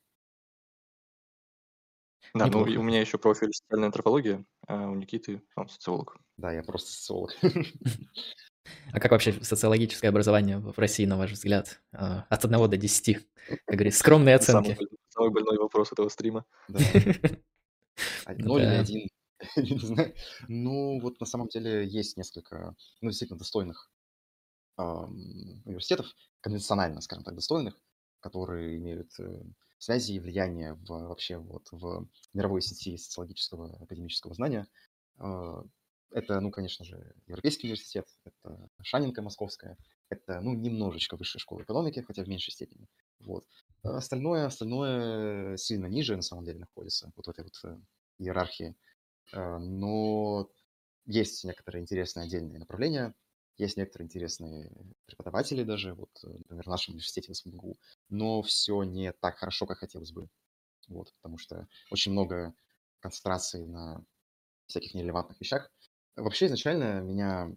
Да, ну, у меня еще профиль социальная антропология, а у Никиты он социолог. Да, я просто социолог. А как вообще социологическое образование в России, на ваш взгляд? А, от 1 до 10, как говорится, скромные оценки. Самый, больной вопрос этого стрима. 0 ну или 1, Не знаю. Ну, вот на самом деле есть несколько, ну, действительно достойных университетов, конвенционально, скажем так, достойных, которые имеют э, связи и влияние в, вообще вот в мировой сети социологического академического знания. А, это, ну, конечно же, Европейский университет, это Шанинка Московская, это, ну, немножечко высшая школа экономики, хотя в меньшей степени. Вот. А остальное, остальное сильно ниже, на самом деле, находится вот в этой вот э, иерархии. Но есть некоторые интересные отдельные направления, есть некоторые интересные преподаватели даже, вот, э, например, в нашем университете в СМГУ, но все не так хорошо, как хотелось бы. Вот, потому что очень много концентрации на всяких нерелевантных вещах. Вообще, изначально меня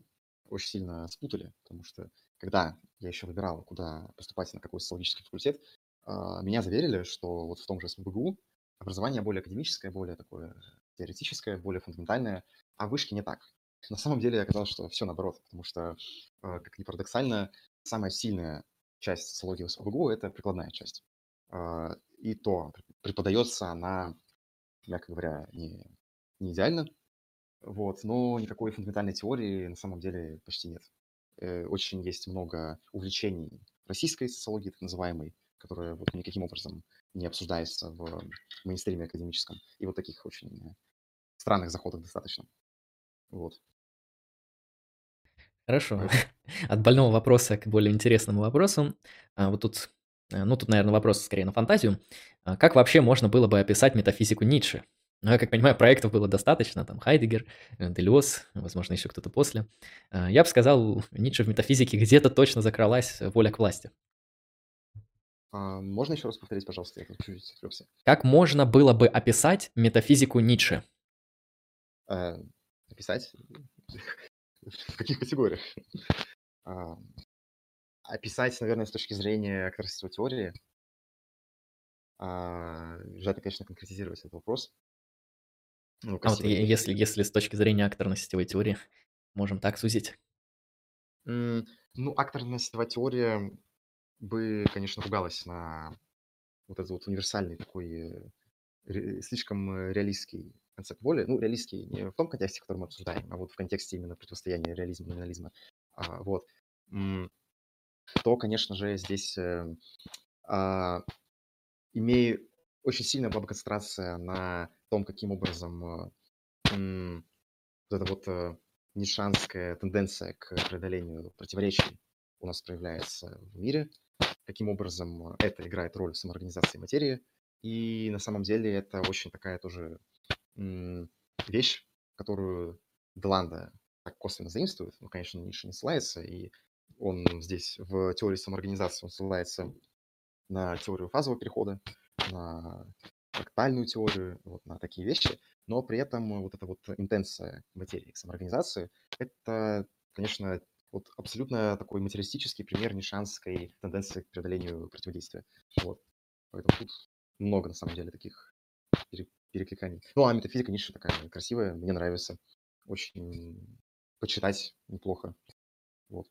очень сильно спутали, потому что когда я еще выбирал, куда поступать, на какой социологический факультет, а, меня заверили, что вот в том же СМГУ образование более академическое, более такое теоретическое, более фундаментальное, а в вышке не так. На самом деле оказалось, что все наоборот, потому что, а, как ни парадоксально, самая сильная часть социологии в СПБГУ – это прикладная часть. А, и то преподается она, мягко говоря, не, не идеально, вот, но никакой фундаментальной теории на самом деле почти нет. Э, очень есть много увлечений российской социологии, так называемой, которая вот никаким образом не обсуждается в мейнстриме академическом. И вот таких очень странных заходов достаточно. Вот. Хорошо. От больного вопроса к более интересному вопросу. А, вот тут, э, ну тут, наверное, вопрос скорее на фантазию. А, как вообще можно было бы описать метафизику Ницше? Ну, я как понимаю, проектов было достаточно, там Хайдегер, э, Делес, возможно, еще кто-то после. А, я бы сказал, Ницше в метафизике где-то точно закралась воля к власти. Можно еще раз повторить, пожалуйста, я чуть-чуть отвлекся. Как можно было бы описать метафизику Ницше? Э, описать? В каких категориях? А, описать, наверное, с точки зрения актерской теории. А, конечно, конкретизировать этот вопрос. Ну, а вот если, если с точки зрения акторно-сетевой теории, можем так сузить? ну, акторно-сетевая теория бы, конечно, ругалась на вот этот вот универсальный такой э, слишком э, реалистский концепт воли, ну, реалистский не в том контексте, который мы обсуждаем, а вот в контексте именно противостояния реализма и номинализма, а, вот, то, конечно же, здесь э, а, имея очень сильная была бы концентрация на том, каким образом вот эта вот нишанская тенденция к преодолению противоречий у нас проявляется в мире, каким образом это играет роль в самоорганизации материи, и на самом деле это очень такая тоже вещь, которую Деланда так косвенно заимствует. Ну, конечно, Ниша не ссылается, и он здесь в теории самоорганизации он ссылается на теорию фазового перехода, на фрактальную теорию, вот на такие вещи, но при этом вот эта вот интенция материи самоорганизации, это, конечно, вот абсолютно такой материалистический пример нишанской тенденции к преодолению противодействия. Вот. Поэтому тут много, на самом деле, таких перекликаний. Ну, а метафизика Ницше такая красивая, мне нравится. Очень почитать неплохо. Вот.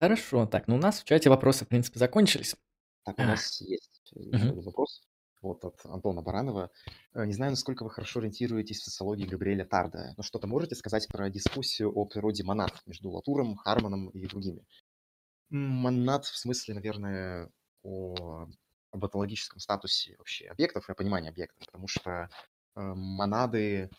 Хорошо, так, ну у нас в чате вопросы, в принципе, закончились. Так, у а. нас есть еще один вопрос вот от Антона Баранова. Э, не знаю, насколько вы хорошо ориентируетесь в социологии Габриэля Тарда, но что-то можете сказать про дискуссию о природе монад между Латуром, Харманом и другими? Монад в смысле, наверное, о об этологическом статусе вообще объектов и о понимании объектов, потому что э, монады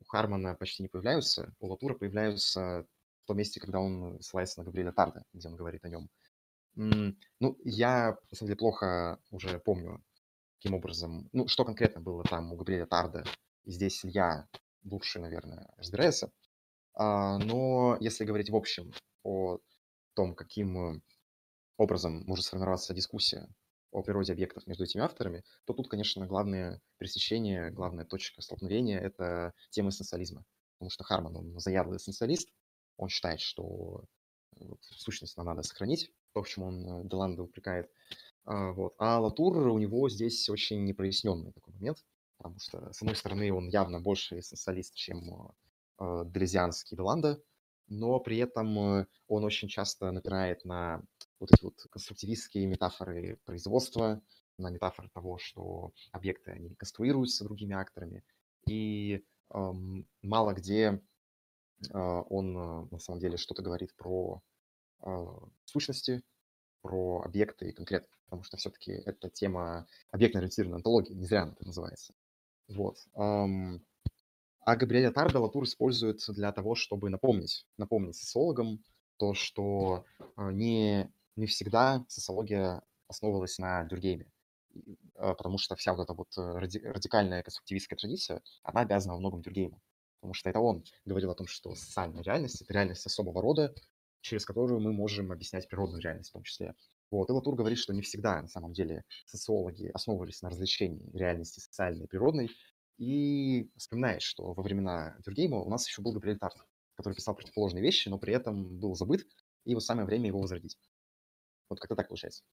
у Хармана почти не появляются, у Латура появляются в том месте, когда он ссылается на Габриэля Тарда, где он говорит о нем. Ну, я, на самом деле, плохо уже помню, каким образом, ну, что конкретно было там у Габриэля Тарда, здесь я лучше, наверное, разбирается. А, но если говорить в общем о том, каким образом может сформироваться дискуссия о природе объектов между этими авторами, то тут, конечно, главное пересечение, главная точка столкновения – это тема эссенциализма. Потому что Харман, он заядлый эссенциалист, он считает, что э, сущность нам надо сохранить, то, в чем он э, Деланда упрекает. А, вот. а Латур у него здесь очень непроясненный такой момент, потому что, с одной стороны, он явно больше эссенциалист, чем э, Делезианский Деланда, но при этом э, он очень часто напирает на вот эти вот конструктивистские метафоры производства, на метафоры того, что объекты, они конструируются другими акторами. И эм, мало где А, он а, на самом деле что-то говорит про а, сущности, про объекты и конкретно, потому что все-таки это тема объектно-ориентированной антологии, не зря она так называется. Вот. А Габриэля Тарда Латур использует для того, чтобы напомнить, напомнить социологам то, что не, не всегда социология основывалась на Дюргейме. А, потому что вся вот эта вот э, радикальная конструктивистская традиция, она обязана во многом Дюргейму. Потому что это он говорил о том, что социальная реальность — это реальность особого рода, через которую мы можем объяснять природную реальность в том числе. Вот. И Латур говорит, что не всегда, на самом деле, социологи основывались на различении реальности социальной и природной, и вспоминает, что во времена Дюргейма у нас еще был Габриэль Тарт, который писал противоположные вещи, но при этом был забыт, и вот самое время его возродить. Вот как-то так получается.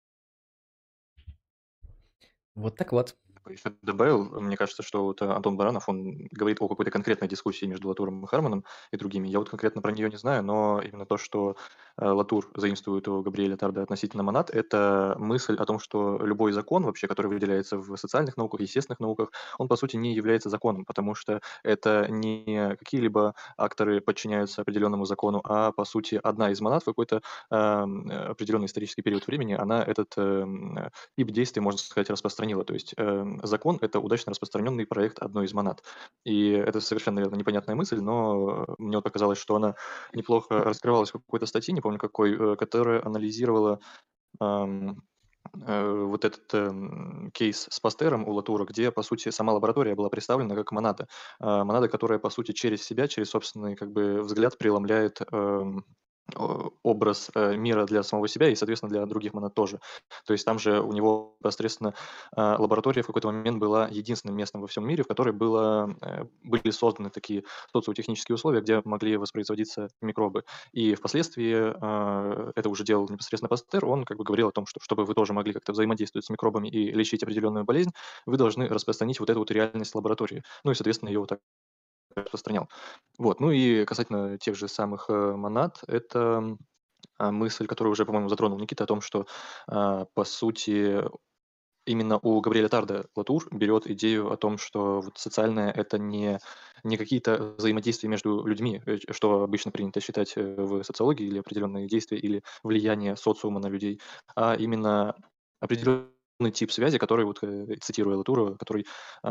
Вот так вот еще добавил, мне кажется, что вот Антон Баранов, он говорит о какой-то конкретной дискуссии между Латуром и Харманом и другими. Я вот конкретно про нее не знаю, но именно то, что э, Латур заимствует у Габриэля Тарда относительно монад, это мысль о том, что любой закон вообще, который выделяется в социальных науках, естественных науках, он по сути не является законом, потому что это не какие-либо акторы подчиняются определенному закону, а по сути одна из монад в какой-то э, определенный исторический период времени, она этот э, тип действия, можно сказать, распространила. То есть э, закон — это удачно распространенный проект одной из монад. И это совершенно, наверное, непонятная мысль, но мне вот показалось, что она неплохо раскрывалась в какой-то статье, не помню какой, э, которая анализировала эм, э, вот этот э, кейс с Пастером у Латура, где, по сути, сама лаборатория была представлена как монада. Э, монада, которая, по сути, через себя, через собственный как бы, взгляд преломляет э, образ э, мира для самого себя и, соответственно, для других монад тоже. То есть там же у него непосредственно а, лаборатория в какой-то момент была единственным местом во всем мире, в которой было, э, были созданы такие социотехнические условия, где могли воспроизводиться микробы. И впоследствии это уже делал непосредственно Пастер, он как бы говорил о том, что чтобы вы тоже могли как-то взаимодействовать с микробами и лечить определенную болезнь, вы должны распространить вот эту вот реальность лаборатории. Ну и, соответственно, ее вот так распространял. Вот. Ну и касательно тех же самых э, монад, это а, мысль, которую уже, по-моему, затронул Никита, о том, что, а, по сути, именно у Габриэля Тарда Латур берет идею о том, что вот социальное — это не, не какие-то взаимодействия между людьми, э, что обычно принято считать э, в социологии, или определенные действия, или влияние социума на людей, а именно определенные определенный тип связи, который, вот, э, цитируя Латура, который э,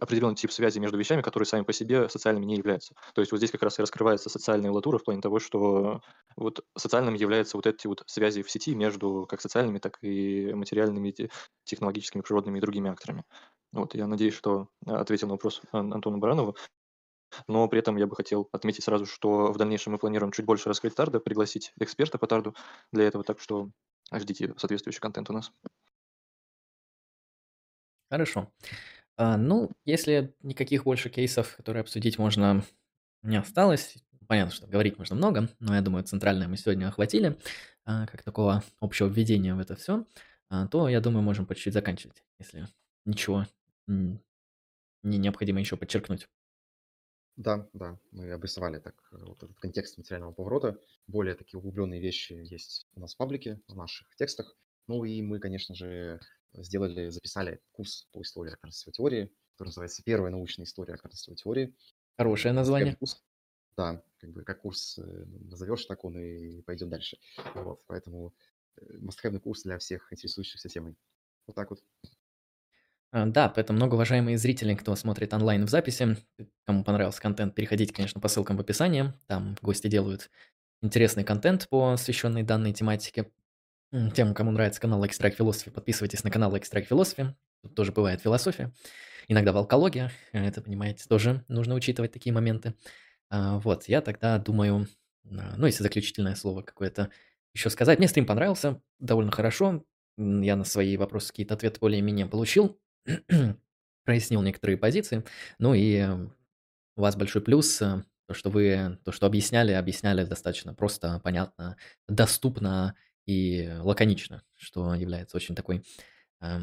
определенный тип связи между вещами, которые сами по себе социальными не являются. То есть вот здесь как раз и раскрывается социальная Латура в плане того, что вот социальным являются вот эти вот связи в сети между как социальными, так и материальными, технологическими, природными и другими акторами. Вот, я надеюсь, что ответил на вопрос Антона Баранова. Но при этом я бы хотел отметить сразу, что в дальнейшем мы планируем чуть больше раскрыть Тарда, пригласить эксперта по Тарду для этого, так что ждите соответствующий контент у нас. Хорошо. А, ну, если никаких больше кейсов, которые обсудить можно, не осталось, понятно, что говорить можно много, но я думаю, центральное мы сегодня охватили, а, как такого общего введения в это все, а, то, я думаю, можем по чуть-чуть заканчивать, если ничего не необходимо еще подчеркнуть. Да, да, мы обрисовали так э, вот этот контекст материального поворота. Более такие углубленные вещи есть у нас в паблике, в наших текстах. Ну и мы, конечно же, сделали, записали курс по истории окружающей теории, который называется «Первая научная история окружающей теории». Хорошее название. Курс, да, как бы как курс э, назовешь, так он и пойдет дальше. Вот, поэтому мастхевный курс для всех интересующихся темой. Вот так вот. А, да, поэтому много уважаемые зрители, кто смотрит онлайн в записи, кому понравился контент, переходите, конечно, по ссылкам в описании. Там гости делают интересный контент, посвященный данной тематике. Тем, кому нравится канал Extract Philosophy, подписывайтесь на канал Extract Philosophy. Тут тоже бывает философия. Иногда волкология. Это, понимаете, тоже нужно учитывать такие моменты. А, вот, я тогда думаю, а, ну, если заключительное слово какое-то еще сказать. Мне стрим понравился довольно хорошо. Я на свои вопросы какие-то ответы более-менее получил. прояснил некоторые позиции. Ну и у вас большой плюс, э, то, что вы, то, что объясняли, объясняли достаточно просто, понятно, доступно и лаконично, что является очень такой э,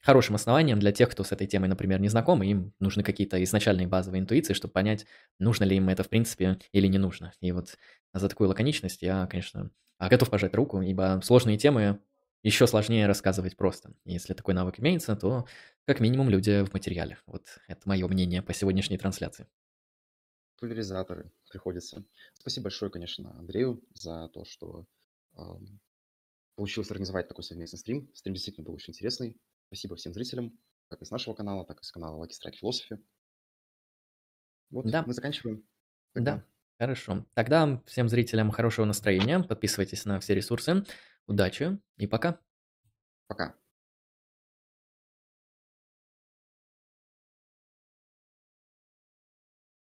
хорошим основанием для тех, кто с этой темой, например, не знаком, и им нужны какие-то изначальные базовые интуиции, чтобы понять, нужно ли им это в принципе или не нужно. И вот за такую лаконичность я, конечно, готов пожать руку, ибо сложные темы еще сложнее рассказывать просто. Если такой навык имеется, то как минимум люди в материале. Вот это мое мнение по сегодняшней трансляции. поляризаторы приходится. Спасибо большое, конечно, Андрею за то, что э, получилось организовать такой совместный стрим. Стрим действительно был очень интересный. Спасибо всем зрителям, как из нашего канала, так и с канала Lucky Strike Philosophy. Вот, Да, мы заканчиваем. да, Тогда хорошо. Тогда всем зрителям хорошего настроения, подписывайтесь на все ресурсы, удачи и пока. пока.